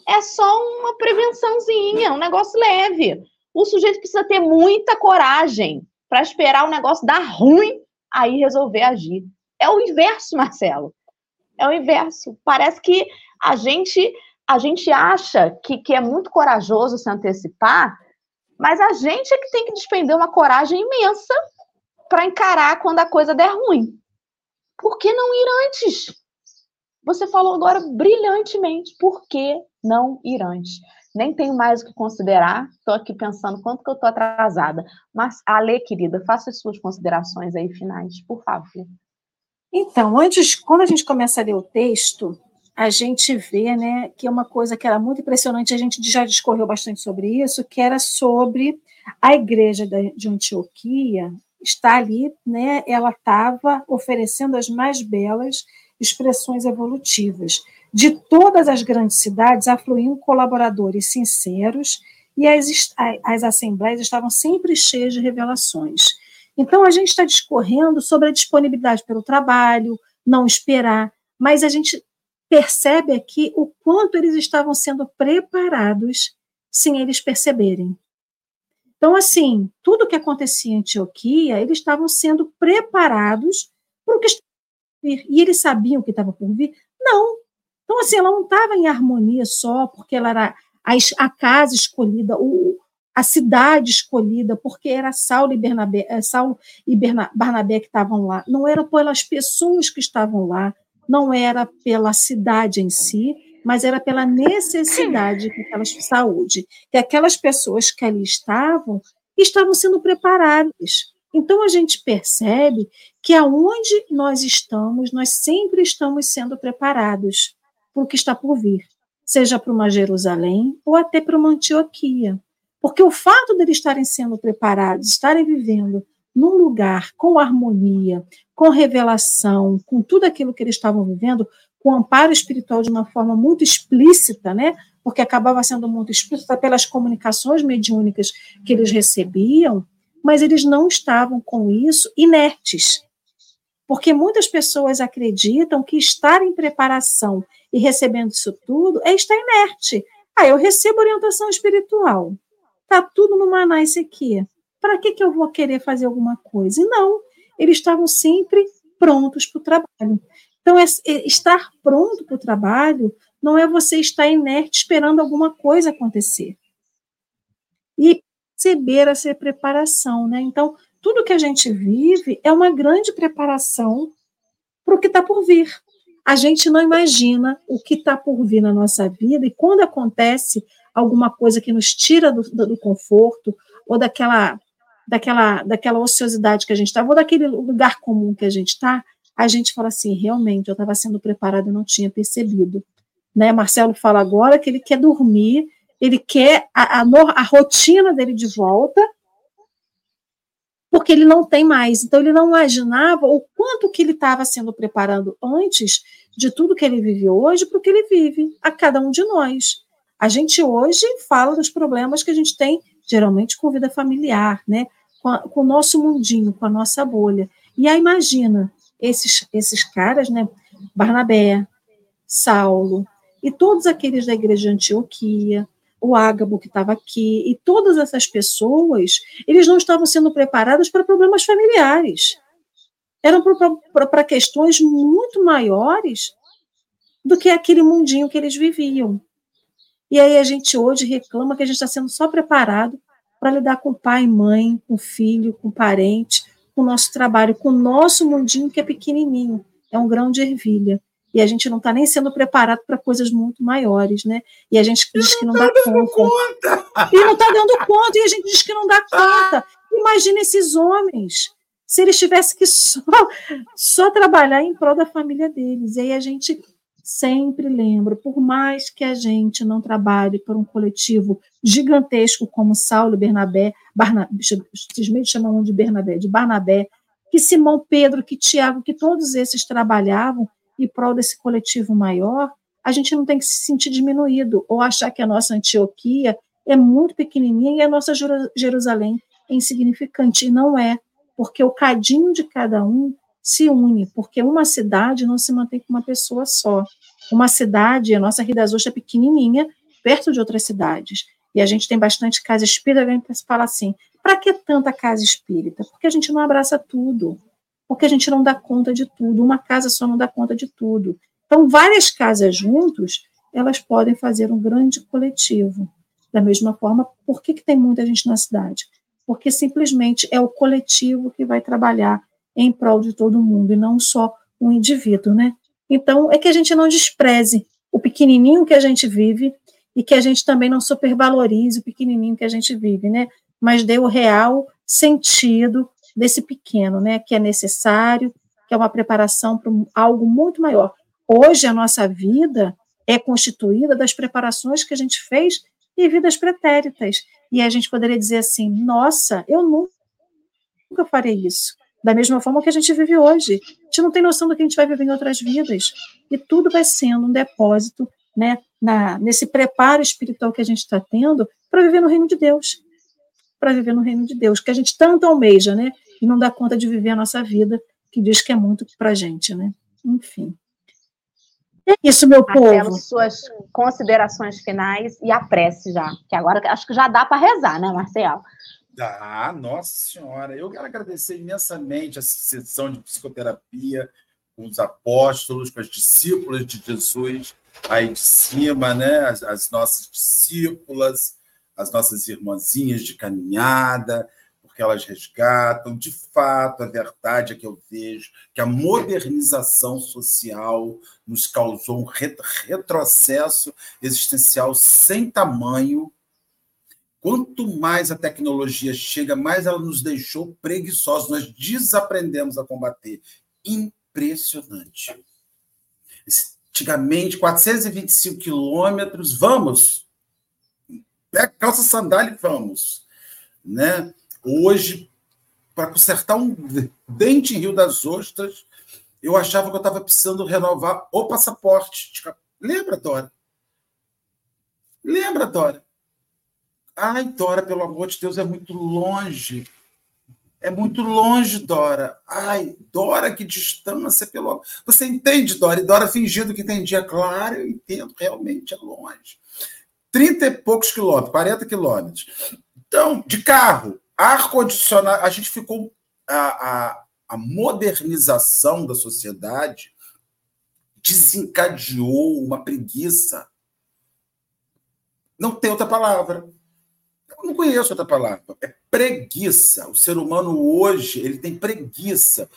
É só uma prevençãozinha, um negócio leve. O sujeito precisa ter muita coragem para esperar o negócio dar ruim, aí resolver agir. É o inverso, Marcelo. É o inverso. Parece que a gente a gente acha que, que é muito corajoso se antecipar, mas a gente é que tem que despender uma coragem imensa para encarar quando a coisa der ruim. Por que não ir antes? Você falou agora brilhantemente. Por que não ir antes? Nem tenho mais o que considerar. Estou aqui pensando quanto que eu estou atrasada. Mas, Ale, querida, faça as suas considerações aí finais, por favor. Então, antes, quando a gente começa a ler o texto, a gente vê né, que é uma coisa que era muito impressionante, a gente já discorreu bastante sobre isso, que era sobre a igreja de Antioquia está ali, né, ela estava oferecendo as mais belas expressões evolutivas. De todas as grandes cidades afluíam colaboradores sinceros e as, as assembleias estavam sempre cheias de revelações. Então, a gente está discorrendo sobre a disponibilidade pelo trabalho, não esperar, mas a gente percebe aqui o quanto eles estavam sendo preparados sem eles perceberem. Então, assim, tudo que acontecia em Antioquia, eles estavam sendo preparados para o que estava por vir. E eles sabiam o que estava por vir? Não. Então, assim, ela não estava em harmonia só porque ela era a, a casa escolhida, o, a cidade escolhida, porque era Saulo e Bernabé, eh, Saulo e Barnabé que estavam lá, não era pelas pessoas que estavam lá, não era pela cidade em si, mas era pela necessidade que aquelas saúde, que aquelas pessoas que ali estavam estavam sendo preparadas. Então a gente percebe que aonde nós estamos, nós sempre estamos sendo preparados para o que está por vir, seja para uma Jerusalém ou até para uma Antioquia. Porque o fato de eles estarem sendo preparados, estarem vivendo num lugar com harmonia, com revelação, com tudo aquilo que eles estavam vivendo, com amparo espiritual de uma forma muito explícita, né? Porque acabava sendo muito explícita pelas comunicações mediúnicas que eles recebiam, mas eles não estavam com isso inertes. Porque muitas pessoas acreditam que estar em preparação e recebendo isso tudo é estar inerte. Ah, eu recebo orientação espiritual. Tá tudo no maná isso aqui. Para que, que eu vou querer fazer alguma coisa? E não, eles estavam sempre prontos para o trabalho. Então, é, é, estar pronto para o trabalho não é você estar inerte esperando alguma coisa acontecer. E perceber essa preparação, né? Então, tudo que a gente vive é uma grande preparação para o que está por vir. A gente não imagina o que está por vir na nossa vida, e quando acontece alguma coisa que nos tira do, do conforto, ou daquela, daquela, daquela ociosidade que a gente está, ou daquele lugar comum que a gente está, a gente fala assim, realmente, eu estava sendo preparado e não tinha percebido. Né? Marcelo fala agora que ele quer dormir, ele quer a, a, a rotina dele de volta, porque ele não tem mais. Então, ele não imaginava o quanto que ele estava sendo preparando antes de tudo que ele vive hoje para o que ele vive, a cada um de nós. A gente hoje fala dos problemas que a gente tem, geralmente com vida familiar, né? com, a, com o nosso mundinho, com a nossa bolha. E aí, imagina, esses, esses caras, né, Barnabé, Saulo, e todos aqueles da igreja de Antioquia, o Ágabo que estava aqui, e todas essas pessoas, eles não estavam sendo preparados para problemas familiares. Eram para questões muito maiores do que aquele mundinho que eles viviam. E aí a gente hoje reclama que a gente está sendo só preparado para lidar com pai, mãe, com filho, com parente, com o nosso trabalho, com o nosso mundinho que é pequenininho, é um grão de ervilha. E a gente não está nem sendo preparado para coisas muito maiores, né? E a gente diz que não, dá conta. conta. E não está dando conta, e a gente diz que não dá conta. Imagina esses homens, se eles tivessem que só, só trabalhar em prol da família deles. E aí a gente sempre lembra, por mais que a gente não trabalhe por um coletivo gigantesco como Saulo Bernabé, Barnabé, cismei de chamar um de Bernabé, de Barnabé, que Simão Pedro, que Tiago, que todos esses trabalhavam em prol desse coletivo maior, a gente não tem que se sentir diminuído ou achar que a nossa Antioquia é muito pequenininha e a nossa Jerusalém é insignificante. E não é, porque o cadinho de cada um se une, porque uma cidade não se mantém com uma pessoa só. Uma cidade, a nossa Rio das Ostras é pequenininha, perto de outras cidades. A gente tem bastante casa espírita, a gente fala assim, para que tanta casa espírita? Porque a gente não abraça tudo, porque a gente não dá conta de tudo, uma casa só não dá conta de tudo. Então, várias casas juntos, elas podem fazer um grande coletivo. Da mesma forma, por que, que tem muita gente na cidade? porque simplesmente é o coletivo que vai trabalhar em prol de todo mundo e não só um indivíduo, né? Então, é que a gente não despreze o pequenininho que a gente vive e que a gente também não supervalorize o pequenininho que a gente vive, né? Mas dê o real sentido desse pequeno, né? Que é necessário, que é uma preparação para algo muito maior. Hoje a nossa vida é constituída das preparações que a gente fez em vidas pretéritas. E a gente poderia dizer assim: nossa, eu nunca farei isso. Da mesma forma que a gente vive hoje. A gente não tem noção do que a gente vai viver em outras vidas. E tudo vai sendo um depósito, né, na, nesse preparo espiritual que a gente está tendo para viver no reino de Deus. Para viver no reino de Deus, que a gente tanto almeja, né? E não dá conta de viver a nossa vida, que diz que é muito para a gente, né? Enfim. É isso, meu Marcelo, povo. suas considerações finais e a prece já, que agora acho que já dá para rezar, né, Marcelo? Ah, nossa senhora, eu quero agradecer imensamente a sessão de psicoterapia com os apóstolos, com as discípulas de Jesus aí de cima, né? As, as nossas discípulas, as nossas irmãzinhas de caminhada, porque elas resgatam, de fato, a verdade é que eu vejo que a modernização social nos causou um retrocesso existencial sem tamanho Quanto mais a tecnologia chega, mais ela nos deixou preguiçosos. Nós desaprendemos a combater. Impressionante. Antigamente, 425 quilômetros, vamos. Pega calça sandália e vamos. Né? Hoje, para consertar um dente em Rio das Ostras, eu achava que eu estava precisando renovar o passaporte. Lembra, Dora? Lembra, Dora? Ai, Dora, pelo amor de Deus, é muito longe. É muito longe, Dora. Ai, Dora, que distância, pelo Você entende, Dora? E Dora fingindo que entendia. Claro, eu entendo, realmente é longe. Trinta e poucos quilômetros, 40 quilômetros. Então, de carro, ar-condicionado, a gente ficou. A, a, a modernização da sociedade desencadeou uma preguiça. Não tem outra palavra não conheço outra palavra. É preguiça. O ser humano hoje ele tem preguiça.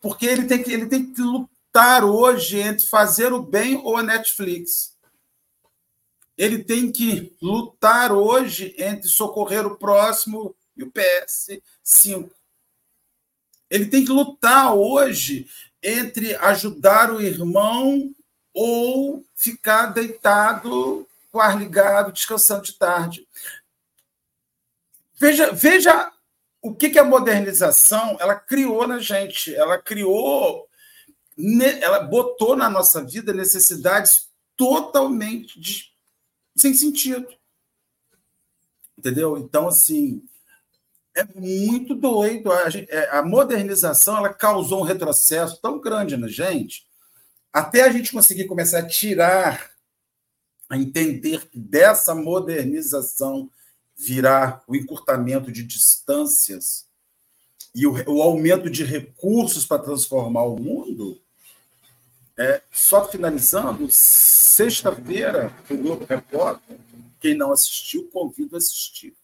Porque ele tem que, ele tem que lutar hoje entre fazer o bem ou a Netflix. Ele tem que lutar hoje entre socorrer o próximo e o PS5. Ele tem que lutar hoje entre ajudar o irmão ou ficar deitado, com ar ligado, descansando de tarde. Veja, veja o que, que a modernização ela criou na gente. Ela criou, ela botou na nossa vida necessidades totalmente de, sem sentido. Entendeu? Então, assim, é muito doido. A, é, a modernização ela causou um retrocesso tão grande na gente, até a gente conseguir começar a tirar, a entender que dessa modernização virá o encurtamento de distâncias e o, o aumento de recursos para transformar o mundo, é, só finalizando, sexta-feira, o Globo Repórter, quem não assistiu, convido a assistir.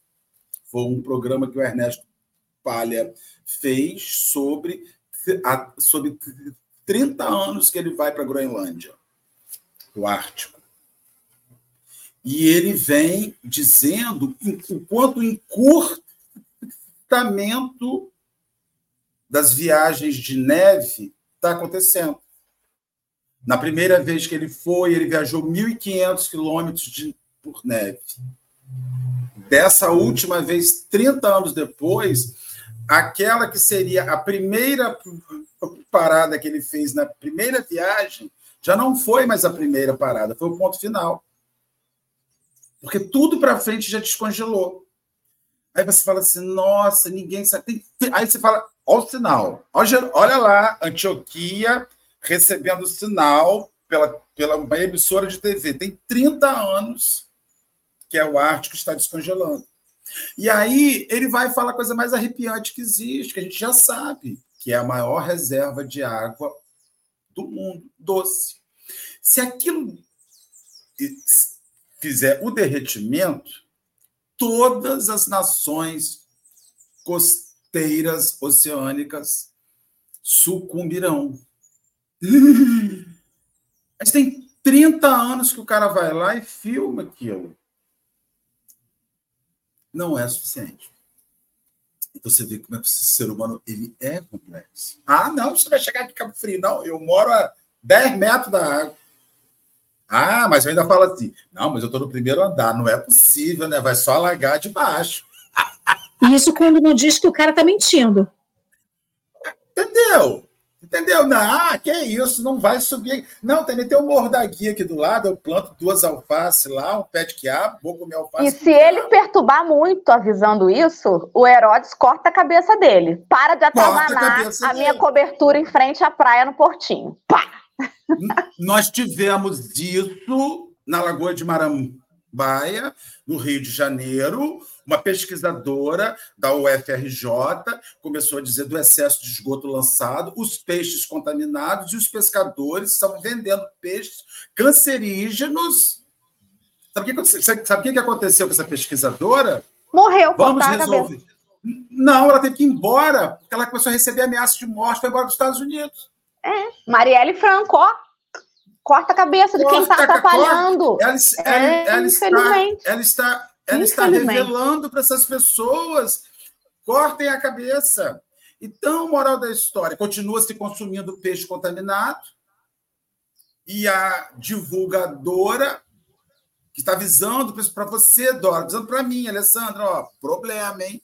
Foi um programa que o Ernesto Palha fez sobre, sobre 30 anos que ele vai para a Groenlândia, o Ártico. E ele vem dizendo o quanto o encurtamento das viagens de neve está acontecendo. Na primeira vez que ele foi, ele viajou 1.500 quilômetros por neve. Dessa última vez, 30 anos depois, aquela que seria a primeira parada que ele fez na primeira viagem, já não foi mais a primeira parada, foi o ponto final. Porque tudo para frente já descongelou. Aí você fala assim, nossa, ninguém sabe. Aí você fala, olha o sinal. Olha lá, Antioquia recebendo sinal pela, pela uma emissora de TV. Tem 30 anos que é o Ártico está descongelando. E aí ele vai falar a coisa mais arrepiante que existe, que a gente já sabe, que é a maior reserva de água do mundo, doce. Se aquilo fizer o derretimento, todas as nações costeiras oceânicas sucumbirão. Mas tem 30 anos que o cara vai lá e filma aquilo. Não é suficiente. Então você vê como é que o ser humano ele é complexo. Ah, não, você vai chegar em Cabo Frio. Não, eu moro a 10 metros da água. Ah, mas eu ainda falo assim. Não, mas eu estou no primeiro andar. Não é possível, né? Vai só alagar de baixo. Isso quando não diz que o cara está mentindo. Entendeu? Entendeu? Não, ah, que isso, não vai subir. Não, também tem o morro da guia aqui do lado, eu planto duas alfaces lá, um pé de quiabo, vou comer alface. E se ele perturbar muito avisando isso, o Herodes corta a cabeça dele. Para de atamanar a, a minha cobertura em frente à praia no Portinho. Pá! Nós tivemos isso na Lagoa de Marambaia, no Rio de Janeiro, uma pesquisadora da UFRJ começou a dizer do excesso de esgoto lançado, os peixes contaminados e os pescadores estão vendendo peixes cancerígenos. Sabe o que, que aconteceu com essa pesquisadora? Morreu, Vamos resolver. Não, ela teve que ir embora, porque ela começou a receber ameaças de morte, foi embora para os Estados Unidos. É, Marielle Franco, ó, corta a cabeça de quem está atrapalhando. Ela, ela, é, ela, está, ela está ela está revelando para essas pessoas: cortem a cabeça. Então, moral da história: continua se consumindo peixe contaminado e a divulgadora que está avisando para você, Dora, avisando para mim, Alessandra, ó, problema, hein?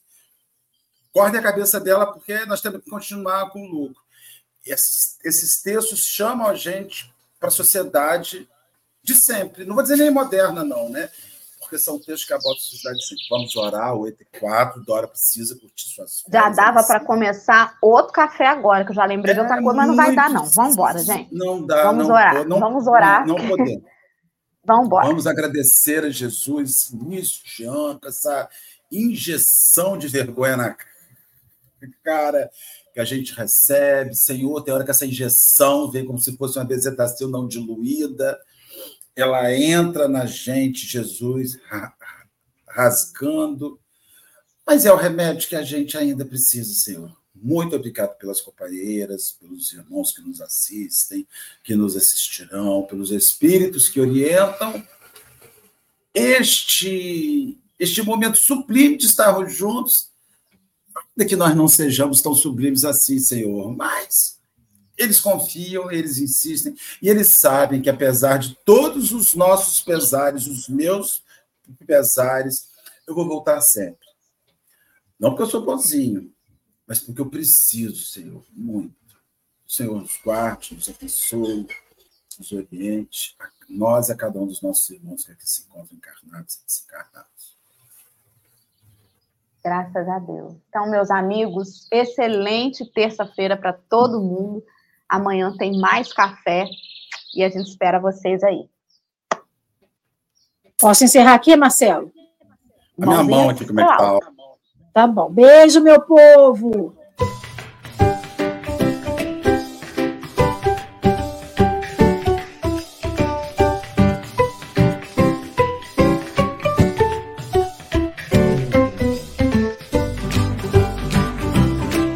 Cortem a cabeça dela porque nós temos que continuar com o lucro. Esses, esses textos chamam a gente para a sociedade de sempre. Não vou dizer nem moderna, não, né? porque são textos que abordam a sociedade sempre. Vamos orar, o ET4, Dora precisa curtir suas Já dava para começar outro café agora, que eu já lembrei é de outra coisa, mas não vai dar, não. Vamos embora, gente. Não dá. Vamos não, orar. Não, Vamos orar. Não, não podemos. Vamos embora. Vamos agradecer a Jesus início de ano, essa injeção de vergonha na cara que a gente recebe. Senhor, tem hora que essa injeção vem como se fosse uma bezetacil não diluída ela entra na gente, Jesus, rasgando. Mas é o remédio que a gente ainda precisa, Senhor. Muito obrigado pelas companheiras, pelos irmãos que nos assistem, que nos assistirão, pelos espíritos que orientam este, este momento sublime de estarmos juntos, ainda que nós não sejamos tão sublimes assim, Senhor, mas eles confiam, eles insistem, e eles sabem que, apesar de todos os nossos pesares, os meus pesares, eu vou voltar sempre. Não porque eu sou bonzinho, mas porque eu preciso, Senhor, muito. O Senhor nos guarde, nos abençoe, nos oriente, a nós e a cada um dos nossos irmãos que aqui se encontram encarnados e desencarnados. Graças a Deus. Então, meus amigos, excelente terça-feira para todo mundo. Amanhã tem mais café e a gente espera vocês aí. Posso encerrar aqui, Marcelo? A minha mão aqui, como é que tá? Tá bom. Beijo, meu povo!